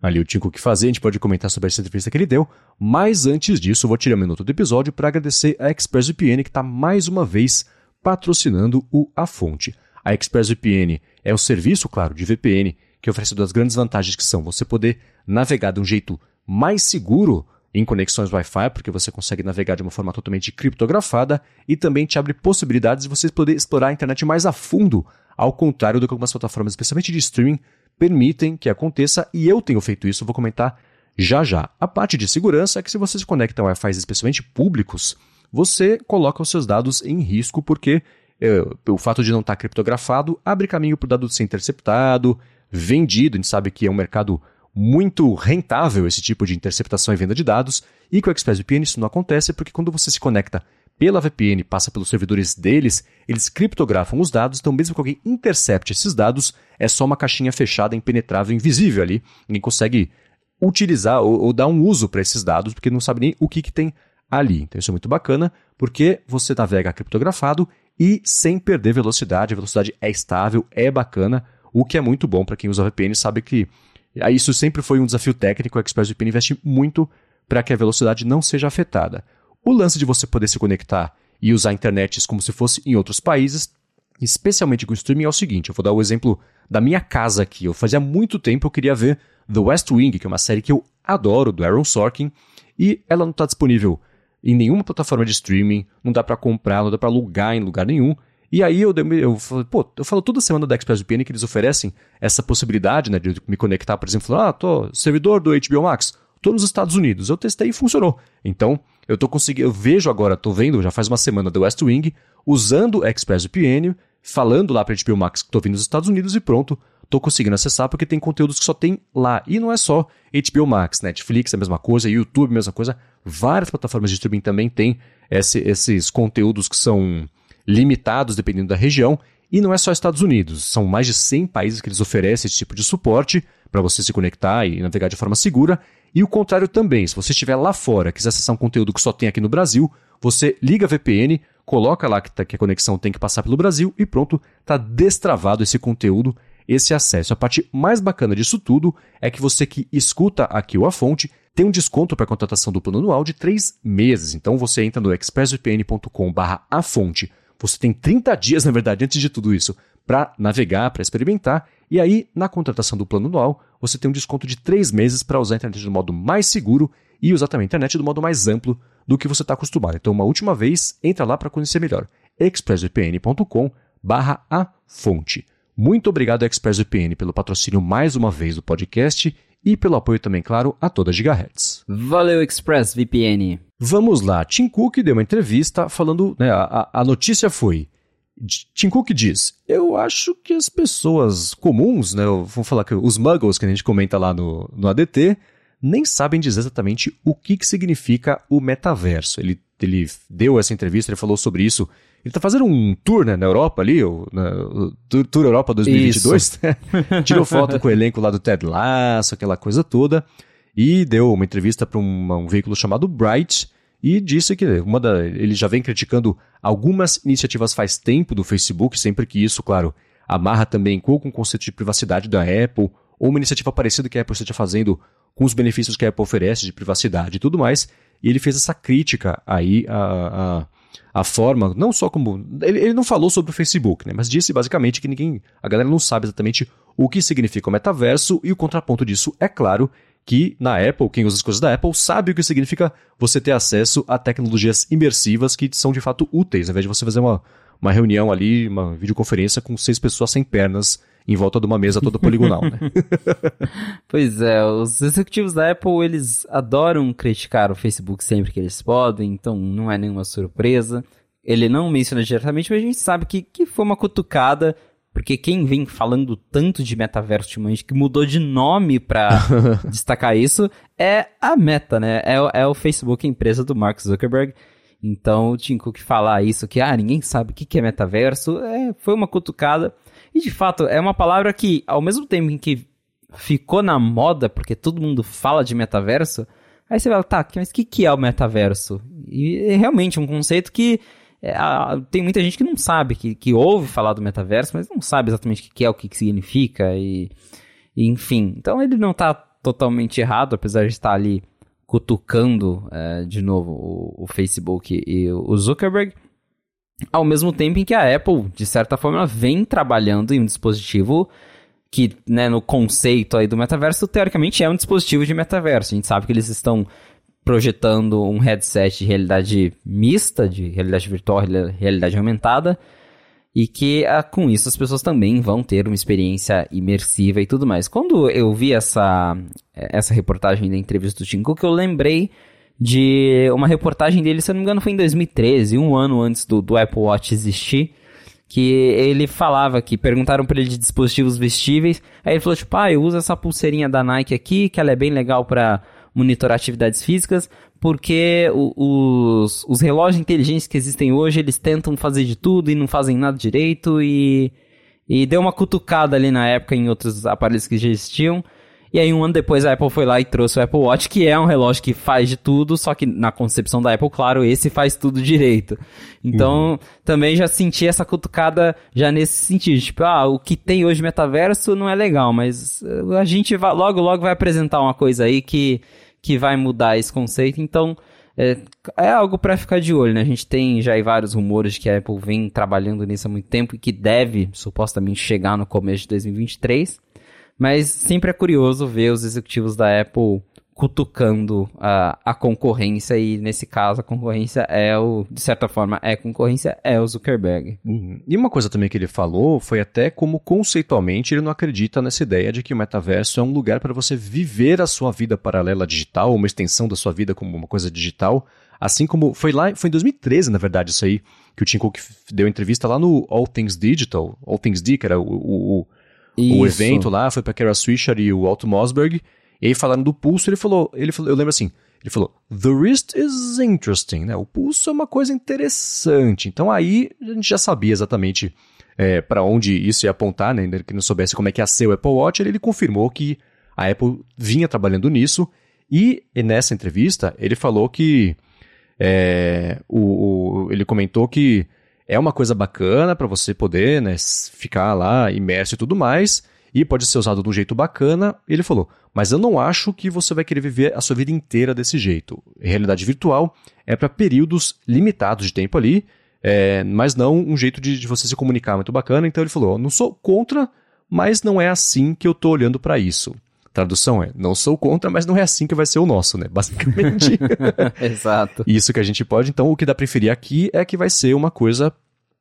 ali o Tim Cook fazer, a gente pode comentar sobre essa entrevista que ele deu, mas antes disso, vou tirar um minuto do episódio para agradecer a ExpressVPN que está mais uma vez patrocinando o A Fonte. A ExpressVPN é o serviço, claro, de VPN que oferece duas grandes vantagens que são você poder navegar de um jeito mais seguro em conexões Wi-Fi, porque você consegue navegar de uma forma totalmente criptografada e também te abre possibilidades de você poder explorar a internet mais a fundo, ao contrário do que algumas plataformas, especialmente de streaming, permitem que aconteça, e eu tenho feito isso, vou comentar já já. A parte de segurança é que se você se conecta a Wi-Fi especialmente públicos, você coloca os seus dados em risco porque é, o fato de não estar criptografado abre caminho para o dado ser interceptado, vendido. A gente sabe que é um mercado muito rentável esse tipo de interceptação e venda de dados, e com o ExpressVPN isso não acontece porque quando você se conecta pela VPN, passa pelos servidores deles, eles criptografam os dados, então mesmo que alguém intercepte esses dados, é só uma caixinha fechada, impenetrável, invisível ali. Ninguém consegue utilizar ou, ou dar um uso para esses dados, porque não sabe nem o que, que tem ali. Então isso é muito bacana, porque você navega criptografado e sem perder velocidade. A velocidade é estável, é bacana, o que é muito bom para quem usa VPN sabe que isso sempre foi um desafio técnico. A ExpressVPN investe muito para que a velocidade não seja afetada. O lance de você poder se conectar e usar a internet como se fosse em outros países, especialmente com streaming, é o seguinte: eu vou dar o exemplo da minha casa aqui. Eu fazia muito tempo eu queria ver The West Wing, que é uma série que eu adoro, do Aaron Sorkin, e ela não está disponível em nenhuma plataforma de streaming, não dá para comprar, não dá para alugar em lugar nenhum. E aí eu, eu pô, eu falo toda semana da ExpressVPN que eles oferecem essa possibilidade, né, de me conectar, por exemplo, ah, tô servidor do HBO Max, tô nos Estados Unidos. Eu testei e funcionou. Então, eu tô conseguindo, eu vejo agora, tô vendo, já faz uma semana do West Wing, usando ExpressVPN, falando lá para HBO Max que tô vindo nos Estados Unidos e pronto, tô conseguindo acessar porque tem conteúdos que só tem lá. E não é só HBO Max, Netflix é a mesma coisa, YouTube a mesma coisa. Várias plataformas de streaming também têm esse, esses conteúdos que são limitados dependendo da região. E não é só Estados Unidos, são mais de 100 países que eles oferecem esse tipo de suporte para você se conectar e navegar de forma segura. E o contrário também, se você estiver lá fora, quiser acessar um conteúdo que só tem aqui no Brasil, você liga a VPN, coloca lá que, tá, que a conexão tem que passar pelo Brasil e pronto, está destravado esse conteúdo esse acesso. A parte mais bacana disso tudo é que você que escuta aqui o A Fonte tem um desconto para a contratação do plano anual de 3 meses. Então você entra no expressvpn.com/afonte. Você tem 30 dias, na verdade, antes de tudo isso, para navegar, para experimentar. E aí, na contratação do plano anual, você tem um desconto de 3 meses para usar a internet do modo mais seguro e usar também a internet do modo mais amplo do que você está acostumado. Então, uma última vez, entra lá para conhecer melhor. expressvpn.com/afonte. Muito obrigado, ExpressVPN, pelo patrocínio mais uma vez do podcast e pelo apoio também, claro, a toda Gigahertz. Valeu, ExpressVPN. Vamos lá. Tim Cook deu uma entrevista falando, né, a, a notícia foi... Tim Cook diz: Eu acho que as pessoas comuns, né, vamos falar que os muggles que a gente comenta lá no, no ADT, nem sabem dizer exatamente o que, que significa o metaverso. Ele, ele deu essa entrevista, ele falou sobre isso ele tá fazendo um tour né, na Europa ali, o, na, o Tour Europa 2022. Né? Tirou foto com o elenco lá do Ted Lasso, aquela coisa toda. E deu uma entrevista para um, um, veículo chamado Bright e disse que uma da, ele já vem criticando algumas iniciativas faz tempo do Facebook, sempre que isso, claro, amarra também com o conceito de privacidade da Apple, ou uma iniciativa parecida que a Apple esteja fazendo com os benefícios que a Apple oferece de privacidade e tudo mais. E ele fez essa crítica aí a, a a forma, não só como. Ele, ele, não falou sobre o Facebook, né? Mas disse basicamente que ninguém. A galera não sabe exatamente o que significa o metaverso, e o contraponto disso é claro que na Apple, quem usa as coisas da Apple, sabe o que significa você ter acesso a tecnologias imersivas que são de fato úteis, ao invés de você fazer uma, uma reunião ali, uma videoconferência com seis pessoas sem pernas em volta de uma mesa toda poligonal, né? pois é, os executivos da Apple, eles adoram criticar o Facebook sempre que eles podem, então não é nenhuma surpresa. Ele não menciona diretamente, mas a gente sabe que, que foi uma cutucada, porque quem vem falando tanto de metaverso ultimamente, que mudou de nome para destacar isso, é a Meta, né? É, é o Facebook, a empresa do Mark Zuckerberg. Então, o Tim Cook falar isso, que ah, ninguém sabe o que é metaverso, é, foi uma cutucada. E de fato, é uma palavra que, ao mesmo tempo em que ficou na moda, porque todo mundo fala de metaverso, aí você vai, tá, mas o que, que é o metaverso? E é realmente um conceito que é, tem muita gente que não sabe, que, que ouve falar do metaverso, mas não sabe exatamente o que, que é, o que, que significa, e, e, enfim. Então ele não está totalmente errado, apesar de estar ali cutucando é, de novo o, o Facebook e o Zuckerberg ao mesmo tempo em que a Apple, de certa forma, vem trabalhando em um dispositivo que, né, no conceito aí do metaverso, teoricamente é um dispositivo de metaverso. A gente sabe que eles estão projetando um headset de realidade mista, de realidade virtual, realidade aumentada, e que ah, com isso as pessoas também vão ter uma experiência imersiva e tudo mais. Quando eu vi essa, essa reportagem da entrevista do Tim Cook, eu lembrei de uma reportagem dele, se eu não me engano, foi em 2013, um ano antes do, do Apple Watch existir, que ele falava que perguntaram para ele de dispositivos vestíveis, aí ele falou tipo, ah, eu uso essa pulseirinha da Nike aqui, que ela é bem legal para monitorar atividades físicas, porque os, os relógios inteligentes que existem hoje, eles tentam fazer de tudo e não fazem nada direito e, e deu uma cutucada ali na época em outros aparelhos que já existiam, e aí, um ano depois, a Apple foi lá e trouxe o Apple Watch, que é um relógio que faz de tudo, só que na concepção da Apple, claro, esse faz tudo direito. Então, uhum. também já senti essa cutucada já nesse sentido. Tipo, ah, o que tem hoje metaverso não é legal, mas a gente vai, logo, logo vai apresentar uma coisa aí que, que vai mudar esse conceito. Então, é, é algo para ficar de olho, né? A gente tem já vários rumores que a Apple vem trabalhando nisso há muito tempo e que deve supostamente chegar no começo de 2023. Mas sempre é curioso ver os executivos da Apple cutucando a, a concorrência e nesse caso a concorrência é o, de certa forma, é concorrência, é o Zuckerberg. Uhum. E uma coisa também que ele falou foi até como conceitualmente ele não acredita nessa ideia de que o metaverso é um lugar para você viver a sua vida paralela digital, uma extensão da sua vida como uma coisa digital, assim como foi lá, foi em 2013 na verdade isso aí, que o Tim Cook deu entrevista lá no All Things Digital, All Things D, que era o, o, o, o evento lá, foi para Kara Swisher e o Otto Mosberg, e aí, falando do pulso, ele falou, ele falou, eu lembro assim, ele falou, the wrist is interesting, né? O pulso é uma coisa interessante. Então aí a gente já sabia exatamente é, para onde isso ia apontar, né? Que não soubesse como é que ia ser o Apple Watch, ele, ele confirmou que a Apple vinha trabalhando nisso. E, e nessa entrevista, ele falou que é, o, o, ele comentou que é uma coisa bacana para você poder né, ficar lá imerso e tudo mais e pode ser usado de um jeito bacana. Ele falou, mas eu não acho que você vai querer viver a sua vida inteira desse jeito. Realidade virtual é para períodos limitados de tempo ali, é, mas não um jeito de, de, você se comunicar muito bacana. Então ele falou, não sou contra, mas não é assim que eu tô olhando para isso. Tradução é, não sou contra, mas não é assim que vai ser o nosso, né? Basicamente. Exato. Isso que a gente pode. Então, o que dá pra preferir aqui é que vai ser uma coisa,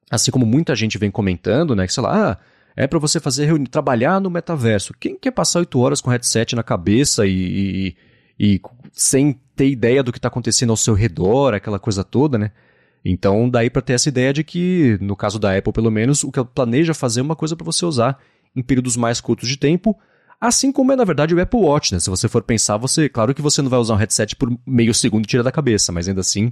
assim como muita gente vem comentando, né? Que sei lá, ah, é para você fazer reunião, trabalhar no metaverso. Quem quer passar oito horas com headset na cabeça e, e, e sem ter ideia do que está acontecendo ao seu redor, aquela coisa toda, né? Então, daí para ter essa ideia de que, no caso da Apple, pelo menos, o que ela planeja fazer é uma coisa para você usar em períodos mais curtos de tempo, assim como é, na verdade, o Apple Watch, né? Se você for pensar, você, claro que você não vai usar um headset por meio segundo e tira da cabeça, mas ainda assim,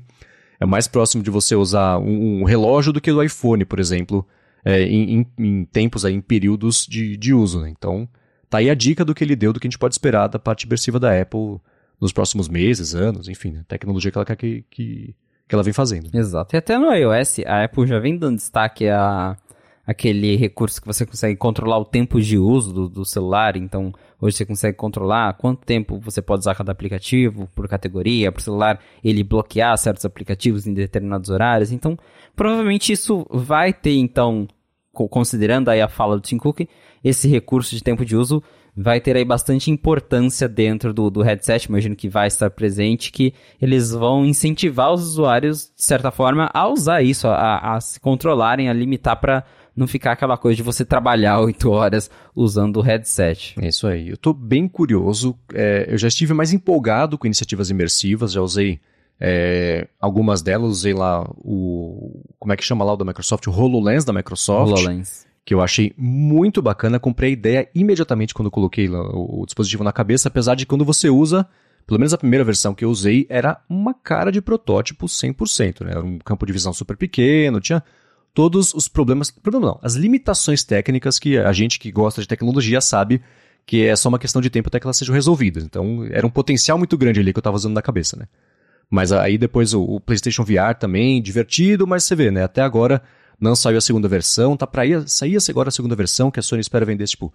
é mais próximo de você usar um, um relógio do que do iPhone, por exemplo, é, em, em, em, tempos, aí, em períodos de, de uso. Né? Então, tá aí a dica do que ele deu, do que a gente pode esperar da parte imersiva da Apple nos próximos meses, anos, enfim, né? tecnologia que ela quer que, que, que ela vem fazendo. Exato. E até no iOS, a Apple já vem dando destaque a aquele recurso que você consegue controlar o tempo de uso do, do, celular. Então, hoje você consegue controlar quanto tempo você pode usar cada aplicativo por categoria, para o celular ele bloquear certos aplicativos em determinados horários. Então, provavelmente isso vai ter, então, considerando aí a fala do Tim Cook, esse recurso de tempo de uso vai ter aí bastante importância dentro do, do headset, imagino que vai estar presente, que eles vão incentivar os usuários, de certa forma, a usar isso, a, a se controlarem, a limitar para não ficar aquela coisa de você trabalhar oito horas usando o headset. É isso aí. Eu estou bem curioso. É, eu já estive mais empolgado com iniciativas imersivas, já usei é, algumas delas usei lá o. Como é que chama lá o da Microsoft? O HoloLens da Microsoft. HoloLens. Que eu achei muito bacana. Comprei a ideia imediatamente quando coloquei lá, o dispositivo na cabeça, apesar de quando você usa. Pelo menos a primeira versão que eu usei era uma cara de protótipo 100%. Né? Era um campo de visão super pequeno, tinha todos os problemas. Problema não, as limitações técnicas que a gente que gosta de tecnologia sabe que é só uma questão de tempo até que elas sejam resolvidas. Então era um potencial muito grande ali que eu estava usando na cabeça, né? Mas aí depois o, o, PlayStation VR também, divertido, mas você vê, né? Até agora não saiu a segunda versão, tá para ir, sair agora a segunda versão, que a Sony espera vender tipo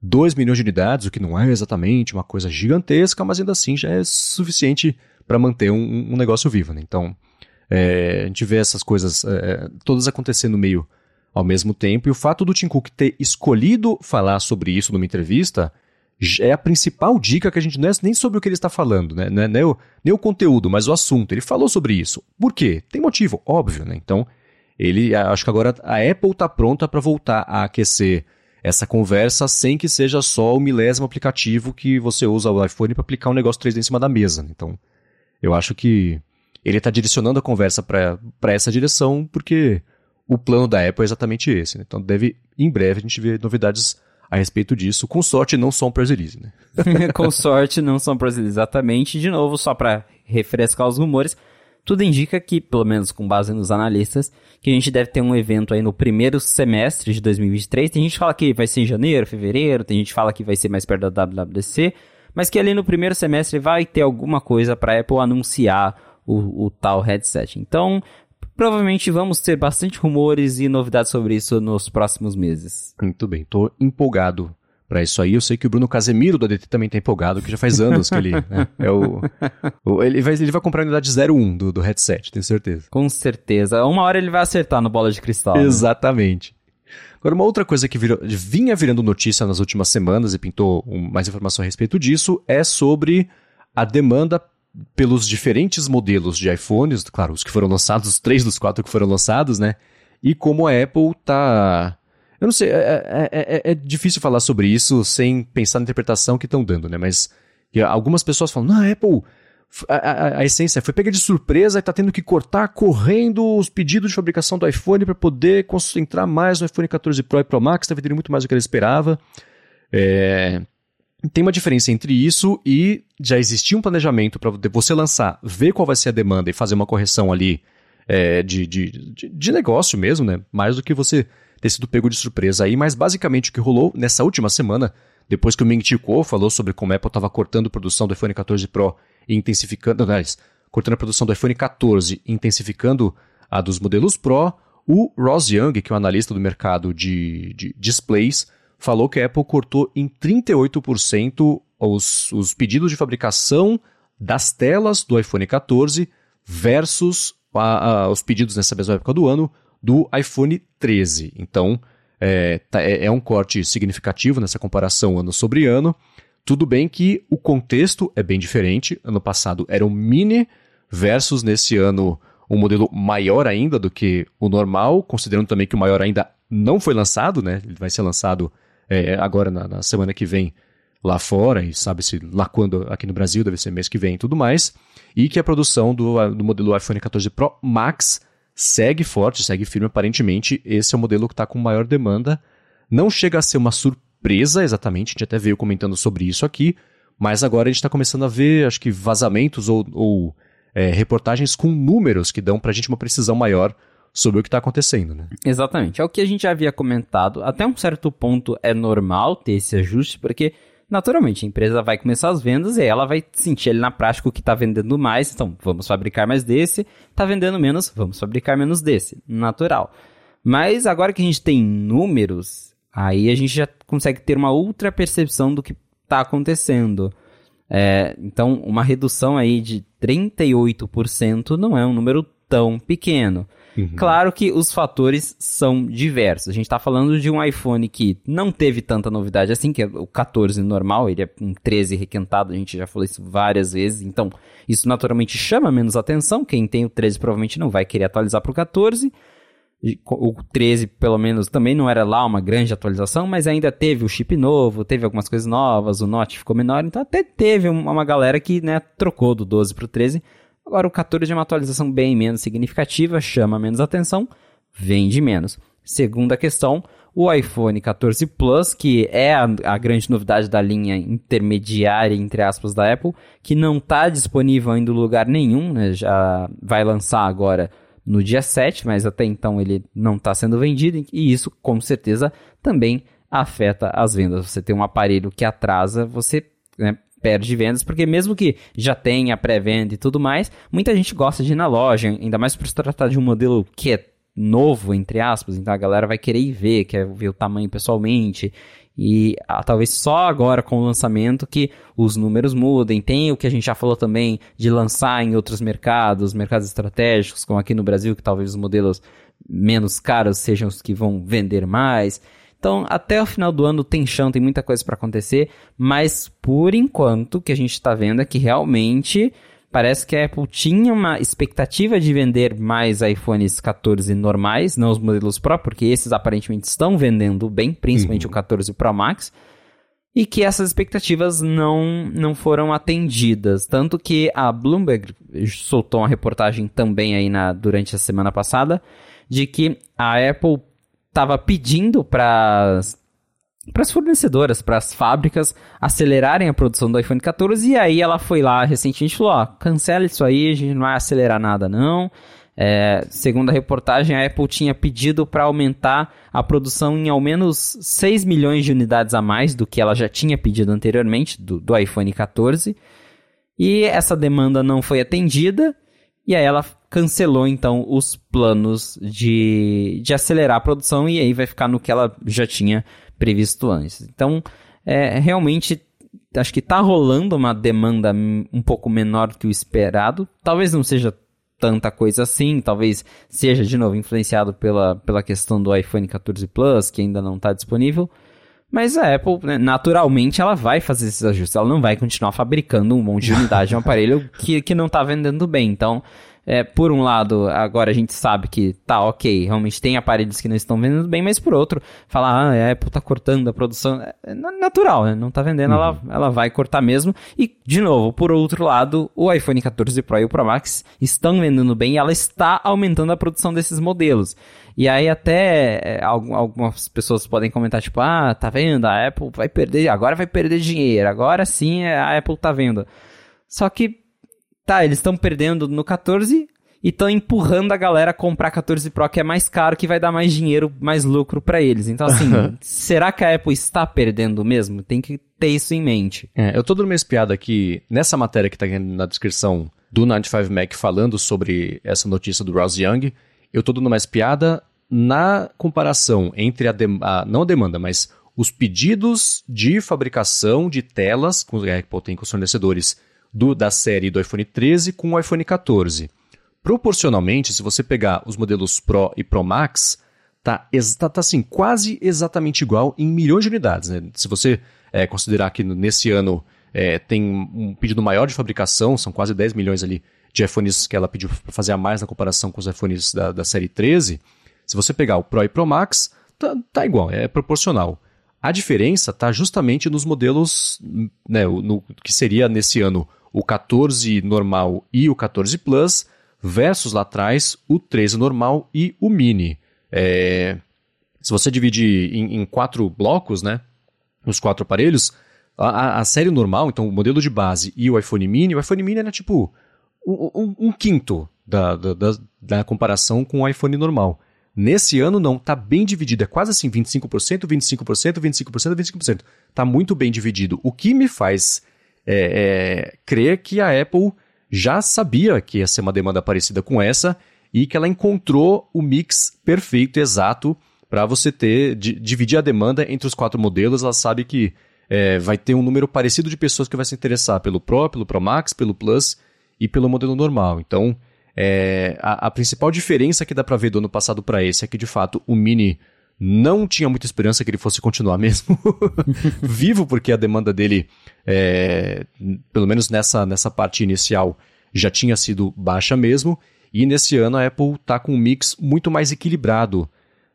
2 milhões de unidades, o que não é exatamente uma coisa gigantesca, mas ainda assim já é suficiente para manter um, um, negócio vivo, né? Então, é, a gente vê essas coisas é, todas acontecendo meio ao mesmo tempo, e o fato do Tim Cook ter escolhido falar sobre isso numa entrevista é a principal dica que a gente não é nem sobre o que ele está falando, né? Não é nem o, nem o conteúdo, mas o assunto. Ele falou sobre isso. Por quê? Tem motivo, óbvio, né? Então, ele acho que agora a Apple está pronta para voltar a aquecer essa conversa sem que seja só o milésimo aplicativo que você usa o iPhone para aplicar um negócio 3D em cima da mesa. Né? Então, eu acho que ele está direcionando a conversa para essa direção porque o plano da Apple é exatamente esse. Né? Então, deve em breve a gente ver novidades a respeito disso. Com sorte, não um press release, né? Com sorte, não são press release, exatamente. De novo, só para refrescar os rumores, tudo indica que, pelo menos com base nos analistas, que a gente deve ter um evento aí no primeiro semestre de 2023. Tem gente que fala que vai ser em janeiro, fevereiro, tem gente que fala que vai ser mais perto da WWDC, mas que ali no primeiro semestre vai ter alguma coisa para Apple anunciar o, o tal headset. Então, Provavelmente vamos ter bastante rumores e novidades sobre isso nos próximos meses. Muito bem, tô empolgado para isso aí. Eu sei que o Bruno Casemiro do ADT também tá empolgado, que já faz anos que ele né, é o, o, ele, vai, ele vai comprar a unidade 01 do, do headset, tenho certeza. Com certeza. Uma hora ele vai acertar no bola de cristal. Né? Exatamente. Agora, uma outra coisa que virou, vinha virando notícia nas últimas semanas e pintou um, mais informação a respeito disso é sobre a demanda pelos diferentes modelos de iPhones, claro, os que foram lançados, os três dos quatro que foram lançados, né? E como a Apple tá. Eu não sei, é, é, é, é difícil falar sobre isso sem pensar na interpretação que estão dando, né? Mas algumas pessoas falam, não, a Apple. A, a, a, essência foi pega de surpresa e está tendo que cortar correndo os pedidos de fabricação do iPhone para poder concentrar mais no iPhone 14 Pro e Pro Max, está vendendo muito mais do que ele esperava. É, tem uma diferença entre isso e já existia um planejamento para você lançar, ver qual vai ser a demanda e fazer uma correção ali é, de, de, de, de, negócio mesmo, né? Mais do que você ter sido pego de surpresa aí. Mas basicamente o que rolou nessa última semana, depois que o Ming Chi Kuo falou sobre como a Apple estava cortando a produção do iPhone 14 Pro e intensificando, aliás, cortando a produção do iPhone 14 e intensificando a dos modelos Pro, o Ross Young, que é um analista do mercado de, de displays, falou que a Apple cortou em 38% os, os pedidos de fabricação das telas do iPhone 14 versus a, a, os pedidos nessa mesma época do ano do iPhone 13. Então, é, tá, é, é, um corte significativo nessa comparação ano sobre ano. Tudo bem que o contexto é bem diferente. Ano passado era um mini versus nesse ano um modelo maior ainda do que o normal, considerando também que o maior ainda não foi lançado, né? Ele vai ser lançado é, agora na, na, semana que vem lá fora, e sabe-se lá quando aqui no Brasil, deve ser mês que vem e tudo mais, e que a produção do, do modelo iPhone 14 Pro Max segue forte, segue firme, aparentemente esse é o modelo que está com maior demanda. Não chega a ser uma surpresa exatamente, a gente até veio comentando sobre isso aqui, mas agora a gente está começando a ver, acho que vazamentos ou, ou é, reportagens com números que dão para a gente uma precisão maior sobre o que está acontecendo, né? Exatamente. É o que a gente já havia comentado. Até um certo ponto é normal ter esse ajuste, porque naturalmente a empresa vai começar as vendas e ela vai sentir ali na prática o que está vendendo mais. Então, vamos fabricar mais desse. Está vendendo menos, vamos fabricar menos desse. Natural. Mas agora que a gente tem números, aí a gente já consegue ter uma outra percepção do que está acontecendo. É, então, uma redução aí de 38% não é um número tão pequeno. Uhum. Claro que os fatores são diversos. A gente está falando de um iPhone que não teve tanta novidade assim, que é o 14 normal, ele é um 13 requentado, a gente já falou isso várias vezes, então isso naturalmente chama menos atenção. Quem tem o 13 provavelmente não vai querer atualizar para o 14. O 13, pelo menos, também não era lá uma grande atualização, mas ainda teve o chip novo, teve algumas coisas novas, o Note ficou menor, então até teve uma galera que né, trocou do 12 para o 13 Agora o 14 é uma atualização bem menos significativa, chama menos atenção, vende menos. Segunda questão, o iPhone 14 Plus, que é a, a, grande novidade da linha intermediária, entre aspas, da Apple, que não está disponível ainda em lugar nenhum, né? já vai lançar agora no dia 7, mas até então ele não está sendo vendido, e isso com certeza também afeta as vendas. Você tem um aparelho que atrasa, você né, perde vendas, porque mesmo que já tenha pré-venda e tudo mais, muita gente gosta de ir na loja, ainda mais por se tratar de um modelo que é novo, entre aspas, então a galera vai querer ir ver, quer ver o tamanho pessoalmente. E ah, talvez só agora com o lançamento que os números mudem. Tem o que a gente já falou também de lançar em outros mercados, mercados estratégicos, como aqui no Brasil, que talvez os modelos menos caros sejam os que vão vender mais. Então, até o final do ano tem chão, tem muita coisa para acontecer, mas por enquanto o que a gente está vendo é que realmente parece que a Apple tinha uma expectativa de vender mais iPhones 14 normais, não os modelos Pro, porque esses aparentemente estão vendendo bem, principalmente uhum. o 14 Pro Max, e que essas expectativas não, não foram atendidas. Tanto que a Bloomberg soltou uma reportagem também aí na, durante a semana passada de que a Apple estava pedindo para para as fornecedoras, para as fábricas acelerarem a produção do iPhone 14 e aí ela foi lá recentemente e falou, ó, cancela isso aí, a gente não vai acelerar nada não. É, segundo a reportagem, a Apple tinha pedido para aumentar a produção em ao menos 6 milhões de unidades a mais do que ela já tinha pedido anteriormente do, do iPhone 14. E essa demanda não foi atendida e aí ela cancelou então os planos de, de acelerar a produção e aí vai ficar no que ela já tinha previsto antes. Então, é, realmente acho que está rolando uma demanda um pouco menor que o esperado. Talvez não seja tanta coisa assim, talvez seja de novo influenciado pela, pela questão do iPhone 14 Plus, que ainda não está disponível. Mas a Apple, né, naturalmente, ela vai fazer esses ajustes. Ela não vai continuar fabricando um monte de unidade de um aparelho que, que não está vendendo bem. Então, é, por um lado, agora a gente sabe que tá ok, realmente tem aparelhos que não estão vendendo bem, mas por outro, falar, ah, a Apple tá cortando a produção, é, é natural, né? Não tá vendendo, uhum. ela, ela vai cortar mesmo. E, de novo, por outro lado, o iPhone 14 Pro e o Pro Max estão vendendo bem e ela está aumentando a produção desses modelos. E aí até é, algumas pessoas podem comentar, tipo, ah, tá vendo, a Apple vai perder, agora vai perder dinheiro, agora sim a Apple tá vendo. Só que tá, eles estão perdendo no 14 e estão empurrando a galera a comprar 14 Pro, que é mais caro, que vai dar mais dinheiro, mais lucro para eles. Então, assim, será que a Apple está perdendo mesmo? Tem que ter isso em mente. É, eu tô dando uma espiada aqui nessa matéria que tá aqui na descrição do 95 Mac falando sobre essa notícia do Ross Young. Eu tô dando uma espiada na comparação entre a, a não a demanda, mas os pedidos de fabricação de telas que a Apple tem com os fornecedores do, da série do iPhone 13 com o iPhone 14. Proporcionalmente, se você pegar os modelos Pro e Pro Max, tá, tá, tá assim, quase exatamente igual em milhões de unidades. Né? Se você é, considerar que nesse ano é, tem um pedido maior de fabricação, são quase 10 milhões ali de iPhones que ela pediu para fazer a mais na comparação com os iPhones da, da série 13. Se você pegar o Pro e Pro Max, tá, tá igual, é proporcional. A diferença está justamente nos modelos, né, no, que seria nesse ano o 14 normal e o 14 Plus, versus lá atrás o 13 normal e o Mini. É, se você dividir em, em, quatro blocos, né, os quatro aparelhos, a, a, série normal, então o modelo de base e o iPhone Mini, o iPhone Mini era tipo um, um, um quinto da, da, da, da comparação com o iPhone normal. Nesse ano não, tá bem dividido, é quase assim 25%, 25%, 25%, 25%. Tá muito bem dividido, o que me faz é, é, crer que a Apple já sabia que ia ser uma demanda parecida com essa e que ela encontrou o mix perfeito, exato, para você ter, dividir a demanda entre os quatro modelos. Ela sabe que é, vai ter um número parecido de pessoas que vai se interessar pelo Pro, pelo Pro Max, pelo Plus e pelo modelo normal. Então, é, a, a, principal diferença que dá para ver do ano passado para esse é que, de fato, o Mini não tinha muita esperança que ele fosse continuar mesmo vivo, porque a demanda dele, é, pelo menos nessa, nessa parte inicial, já tinha sido baixa mesmo. E nesse ano a Apple está com um mix muito mais equilibrado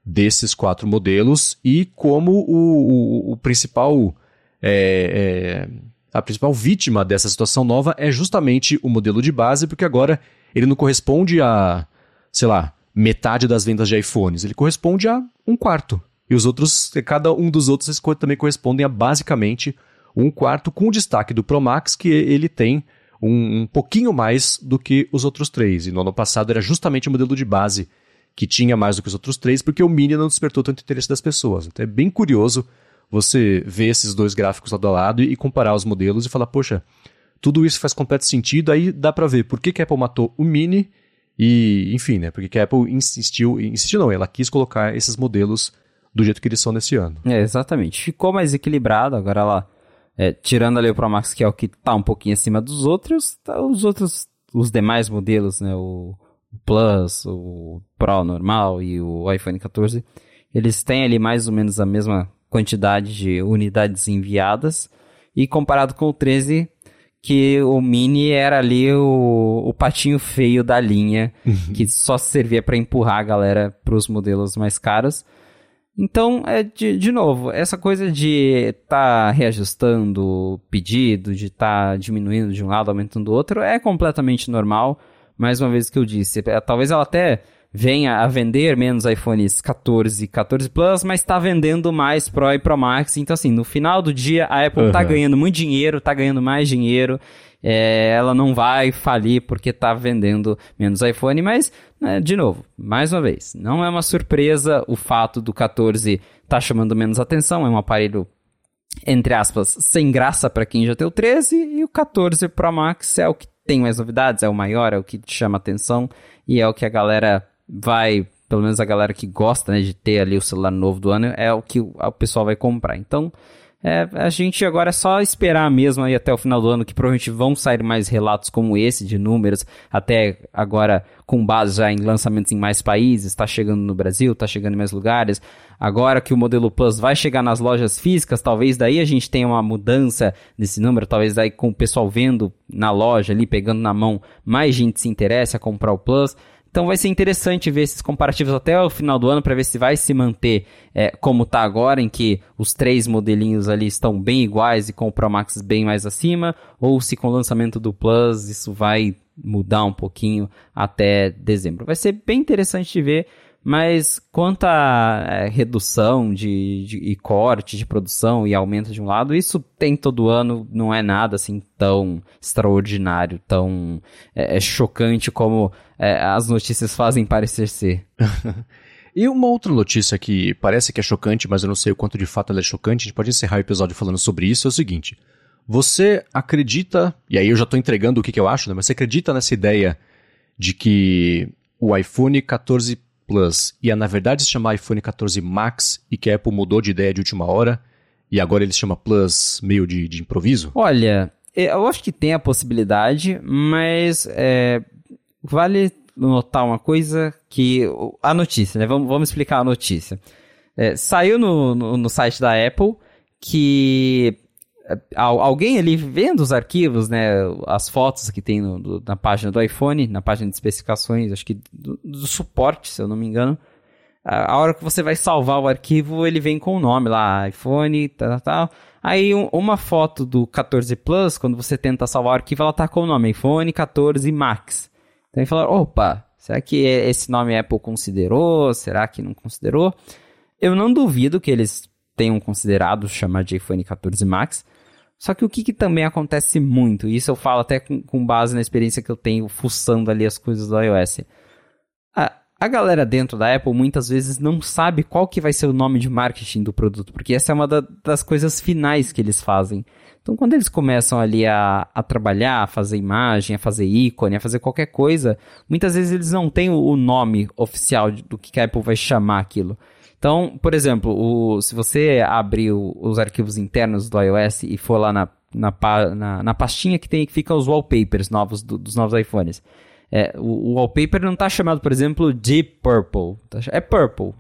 desses quatro modelos e como o, o, o principal é, é, a principal vítima dessa situação nova é justamente o modelo de base, porque agora ele não corresponde a, sei lá, metade das vendas de iPhones, ele corresponde a um quarto. E os outros, cada um dos outros também correspondem a basicamente um quarto, com o destaque do Pro Max, que ele tem um, um pouquinho mais do que os outros três. E no ano passado era justamente o modelo de base que tinha mais do que os outros três, porque o Mini não despertou tanto interesse das pessoas. Então é bem curioso você ver esses dois gráficos lado a lado e comparar os modelos e falar, poxa, tudo isso faz completo sentido, aí dá para ver por que, que a Apple matou o Mini e, enfim, né, porque a Apple insistiu, insistiu não, ela quis colocar esses modelos do jeito que eles são nesse ano. É, exatamente. Ficou mais equilibrado, agora ela, é, tirando ali o Pro Max, que é o que tá um pouquinho acima dos outros, tá, os outros, os demais modelos, né, o Plus, o Pro normal e o iPhone 14, eles têm ali mais ou menos a mesma quantidade de unidades enviadas. E comparado com o 13, que o Mini era ali o, o patinho feio da linha, uhum. que só servia para empurrar a galera para os modelos mais caros. Então, é de, de novo, essa coisa de estar tá reajustando o pedido, de estar tá diminuindo de um lado, aumentando do outro, é completamente normal. Mais uma vez que eu disse, é, talvez ela até venha a vender menos iPhones 14 e 14 Plus, mas está vendendo mais Pro e Pro Max. Então, assim, no final do dia, a Apple está uhum. ganhando muito dinheiro, está ganhando mais dinheiro. É, ela não vai falir porque está vendendo menos iPhone, mas, né, de novo, mais uma vez, não é uma surpresa o fato do 14 estar tá chamando menos atenção. É um aparelho entre aspas, sem graça para quem já tem o 13, e o 14 Pro Max é o que tem mais novidades, é o maior, é o que chama atenção, e é o que a galera vai, pelo menos a galera que gosta né, de ter ali o celular novo do ano, é o que o, pessoal vai comprar. Então, É, a gente agora é só esperar mesmo aí até o final do ano, que provavelmente vão sair mais relatos como esse de números, até agora com base já em lançamentos em mais países, está chegando no Brasil, está chegando em mais lugares. Agora que o modelo Plus vai chegar nas lojas físicas, talvez daí a gente tenha uma mudança nesse número, talvez daí com o pessoal vendo na loja ali, pegando na mão, mais gente se interesse a comprar o Plus. Então vai ser interessante ver esses comparativos até o final do ano para ver se vai se manter é, como está agora, em que os três modelinhos ali estão bem iguais e com o Pro Max bem mais acima, ou se com o lançamento do Plus isso vai mudar um pouquinho até dezembro. Vai ser bem interessante de ver. Mas quanto à é, redução de, de, e corte de produção e aumento de um lado, isso tem todo ano, não é nada assim tão extraordinário, tão é, é chocante como é, as notícias fazem parecer ser. E uma outra notícia que parece que é chocante, mas eu não sei o quanto de fato ela é chocante, a gente pode encerrar o episódio falando sobre isso, é o seguinte. Você acredita, e aí eu já estou entregando o que, que eu acho, né, mas você acredita nessa ideia de que o iPhone 14 Plus ia na verdade se chamar iPhone 14 Max e que a Apple mudou de ideia de última hora e agora ele se chama Plus meio de, de improviso? Olha, eu acho que tem a possibilidade, mas é, vale notar uma coisa que a notícia, né? Vamos, vamos explicar a notícia. É, saiu no, no, no site da Apple que alguém ali vendo os arquivos, né, as fotos que tem no, do, na página do iPhone, na página de especificações, acho que do, do suporte, se eu não me engano, a, hora que você vai salvar o arquivo, ele vem com o nome lá, iPhone, tal, tal. Aí um, uma foto do 14 Plus, quando você tenta salvar o arquivo, ela tá com o nome iPhone 14 Max. Então ele falaram, opa, será que esse nome Apple considerou? Será que não considerou? Eu não duvido que eles tenham considerado chamar de iPhone 14 Max, só que o que, que, também acontece muito, e isso eu falo até com, com, base na experiência que eu tenho fuçando ali as coisas do iOS. A, a galera dentro da Apple muitas vezes não sabe qual que vai ser o nome de marketing do produto, porque essa é uma da, das coisas finais que eles fazem. Então, quando eles começam ali a, a trabalhar, a fazer imagem, a fazer ícone, a fazer qualquer coisa, muitas vezes eles não têm o, o nome oficial do que a Apple vai chamar aquilo. Então, por exemplo, o, se você abrir o, os arquivos internos do iOS e for lá na, na, na, na pastinha que tem que fica os wallpapers novos do, dos novos iPhones. É, o, o, wallpaper não está chamado, por exemplo, Deep Purple. Tá é Purple.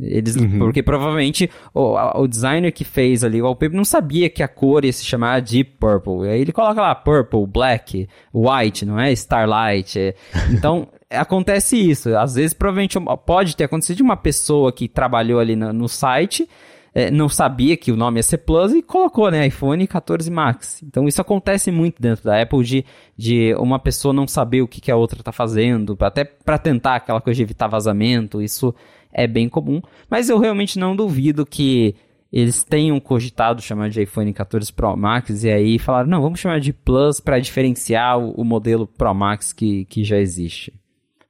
Eles, uhum. Porque provavelmente o, o designer que fez ali o wallpaper não sabia que a cor ia se chamar Deep Purple. E aí ele coloca lá Purple, Black, White, não é? Starlight. É. Então, acontece isso. Às vezes, provavelmente, pode ter acontecido de uma pessoa que trabalhou ali no, no site, é, não sabia que o nome ia ser Plus e colocou, né, iPhone 14 Max. Então, isso acontece muito dentro da Apple de, de uma pessoa não saber o que, que a outra está fazendo, até para tentar aquela coisa de evitar vazamento, isso é bem comum. Mas eu realmente não duvido que eles tenham cogitado chamar de iPhone 14 Pro Max e aí falaram, não, vamos chamar de Plus para diferenciar o, o modelo Pro Max que, que já existe.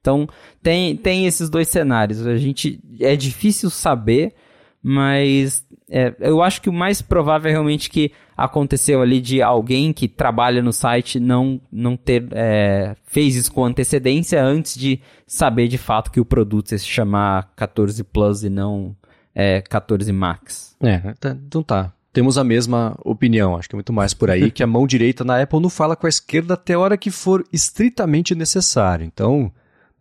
Então, tem, tem esses dois cenários. A gente é difícil saber, mas é, eu acho que o mais provável é realmente que aconteceu ali de alguém que trabalha no site não, não ter é, fez isso com antecedência antes de saber de fato que o produto ia se chamar 14 Plus e não é, 14 Max. É, tá, então tá. Temos a mesma opinião, acho que é muito mais por aí, que a mão direita na Apple não fala com a esquerda até a hora que for estritamente necessário. Então,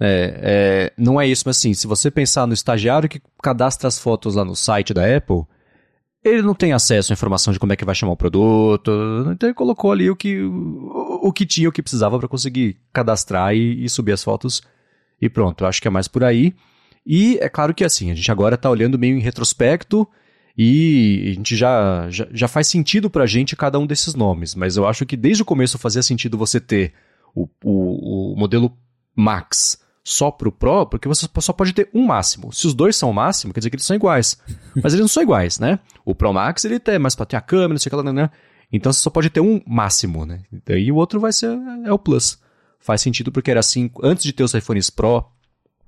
é, é, não é isso, mas assim, se você pensar no estagiário que cadastra as fotos lá no site da Apple, ele não tem acesso à informação de como é que vai chamar o produto, então ele colocou ali o que, o, o que tinha, o que precisava para conseguir cadastrar e, e, subir as fotos e pronto, acho que é mais por aí. E é claro que assim, a gente agora está olhando meio em retrospecto e a gente já, já, já faz sentido para a gente cada um desses nomes, mas eu acho que desde o começo fazia sentido você ter o, o, o modelo Max só pro Pro, porque você só pode ter um máximo. Se os dois são o máximo, quer dizer que eles são iguais. Mas eles não são iguais, né? O Pro Max, ele tem mais pra ter a câmera, não sei o que lá, né? Então você só pode ter um máximo, né? E o outro vai ser é o Plus. Faz sentido porque era assim, antes de ter os iPhones Pro,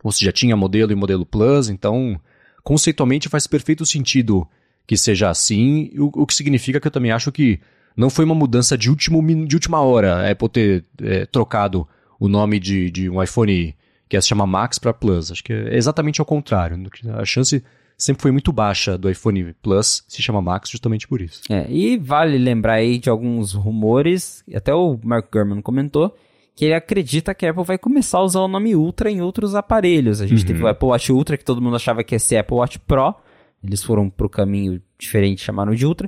você já tinha modelo e modelo Plus, então conceitualmente faz perfeito sentido que seja assim, o, o que significa que eu também acho que não foi uma mudança de, último, de última hora a Apple ter é, trocado o nome de, de um iPhone que é se chama Max para Plus. Acho que é exatamente ao contrário. A chance sempre foi muito baixa do iPhone Plus, se chama Max justamente por isso. É, e vale lembrar aí de alguns rumores, até o Mark Gurman comentou, que ele acredita que a Apple vai começar a usar o nome Ultra em outros aparelhos. A gente uhum. teve o Apple Watch Ultra, que todo mundo achava que ia ser Apple Watch Pro, eles foram para o caminho diferente, chamaram de Ultra,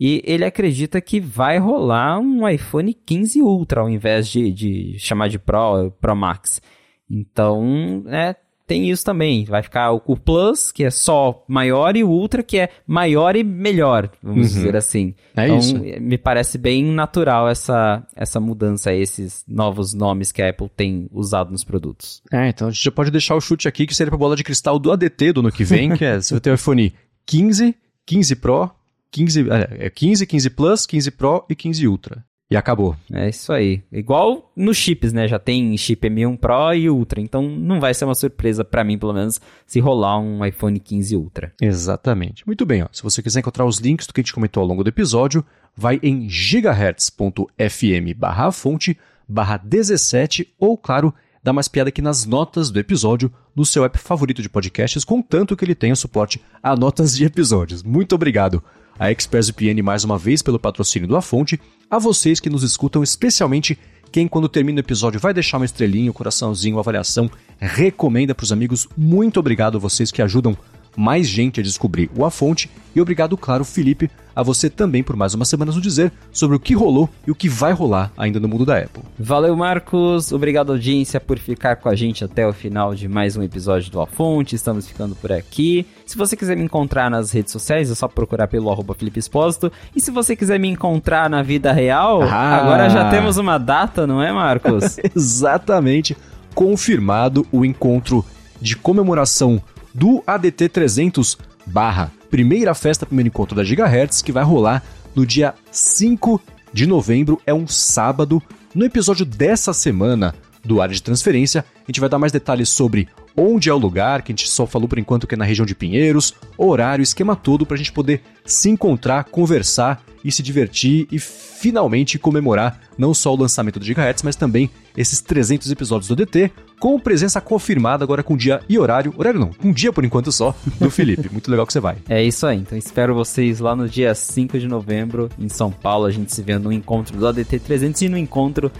e ele acredita que vai rolar um iPhone 15 Ultra ao invés de, de chamar de Pro, Pro Max. Então, é, tem isso também. Vai ficar o, o Plus, que é só maior, e o Ultra, que é maior e melhor, vamos uhum. dizer assim. É então, isso. me parece bem natural essa, essa mudança, esses novos nomes que a Apple tem usado nos produtos. É, então a gente já pode deixar o chute aqui, que seria pra bola de cristal do ADT do ano que vem, que é, você vai ter o iPhone 15, 15 Pro, 15, é, 15, 15 Plus, 15 Pro e 15 Ultra. E acabou. É isso aí. Igual nos chips, né? Já tem chip M1 Pro e Ultra. Então não vai ser uma surpresa para mim, pelo menos, se rolar um iPhone 15 Ultra. Exatamente. Muito bem, ó. Se você quiser encontrar os links do que a gente comentou ao longo do episódio, vai em gigahertz.fm barra fonte barra 17 ou, claro, dá mais piada aqui nas notas do episódio no seu app favorito de podcasts, contanto que ele tenha suporte a notas de episódios. Muito obrigado a ExpressVPN mais uma vez pelo patrocínio do A Fonte, a vocês que nos escutam, especialmente quem quando termina o episódio vai deixar uma estrelinha, um coraçãozinho, uma avaliação, recomenda para os amigos. Muito obrigado a vocês que ajudam mais gente a descobrir o A Fonte. E obrigado, claro, Felipe, a você também por mais uma semana nos dizer sobre o que rolou e o que vai rolar ainda no mundo da Apple. Valeu, Marcos. Obrigado, audiência, por ficar com a gente até o final de mais um episódio do A Fonte. Estamos ficando por aqui. Se você quiser me encontrar nas redes sociais, é só procurar pelo arroba Felipe Espósito. E se você quiser me encontrar na vida real, ah. agora já temos uma data, não é, Marcos? Exatamente. Confirmado o encontro de comemoração do ADT 300 barra primeira festa, primeiro encontro da Gigahertz, que vai rolar no dia 5 de novembro, é um sábado. No episódio dessa semana do Área de Transferência, a gente vai dar mais detalhes sobre onde é o lugar, que a gente só falou por enquanto que é na região de Pinheiros, horário, esquema todo para a gente poder se encontrar, conversar e se divertir e finalmente comemorar não só o lançamento do Gigahertz, mas também esses 300 episódios do DT, com presença confirmada agora com dia e horário, horário não, um dia por enquanto só, do Felipe. Muito legal que você vai. É isso aí, então espero vocês lá no dia 5 de novembro em São Paulo, a gente se vê no encontro do ADT 300 e no encontro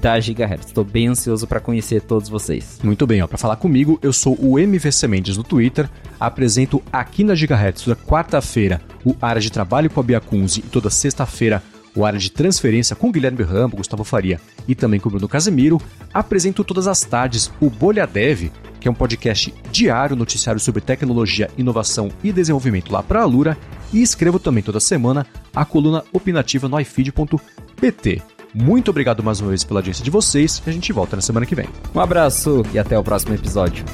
da Gigahertz. Estou bem ansioso para conhecer todos vocês. Muito bem, ó, para falar comigo, eu sou o MVC Mendes no Twitter, apresento aqui na Gigahertz toda quarta-feira o área de trabalho com a Bia Kunze e toda sexta-feira o área de transferência com Guilherme Rambo, Gustavo Faria e também com Bruno Casemiro. Apresento todas as tardes o Bolha Dev, que é um podcast diário noticiário sobre tecnologia, inovação e desenvolvimento lá para a Lura. E escrevo também toda semana a coluna opinativa no ifeed.pt. Muito obrigado mais uma vez pela audiência de vocês e a gente volta na semana que vem. Um abraço e até o próximo episódio.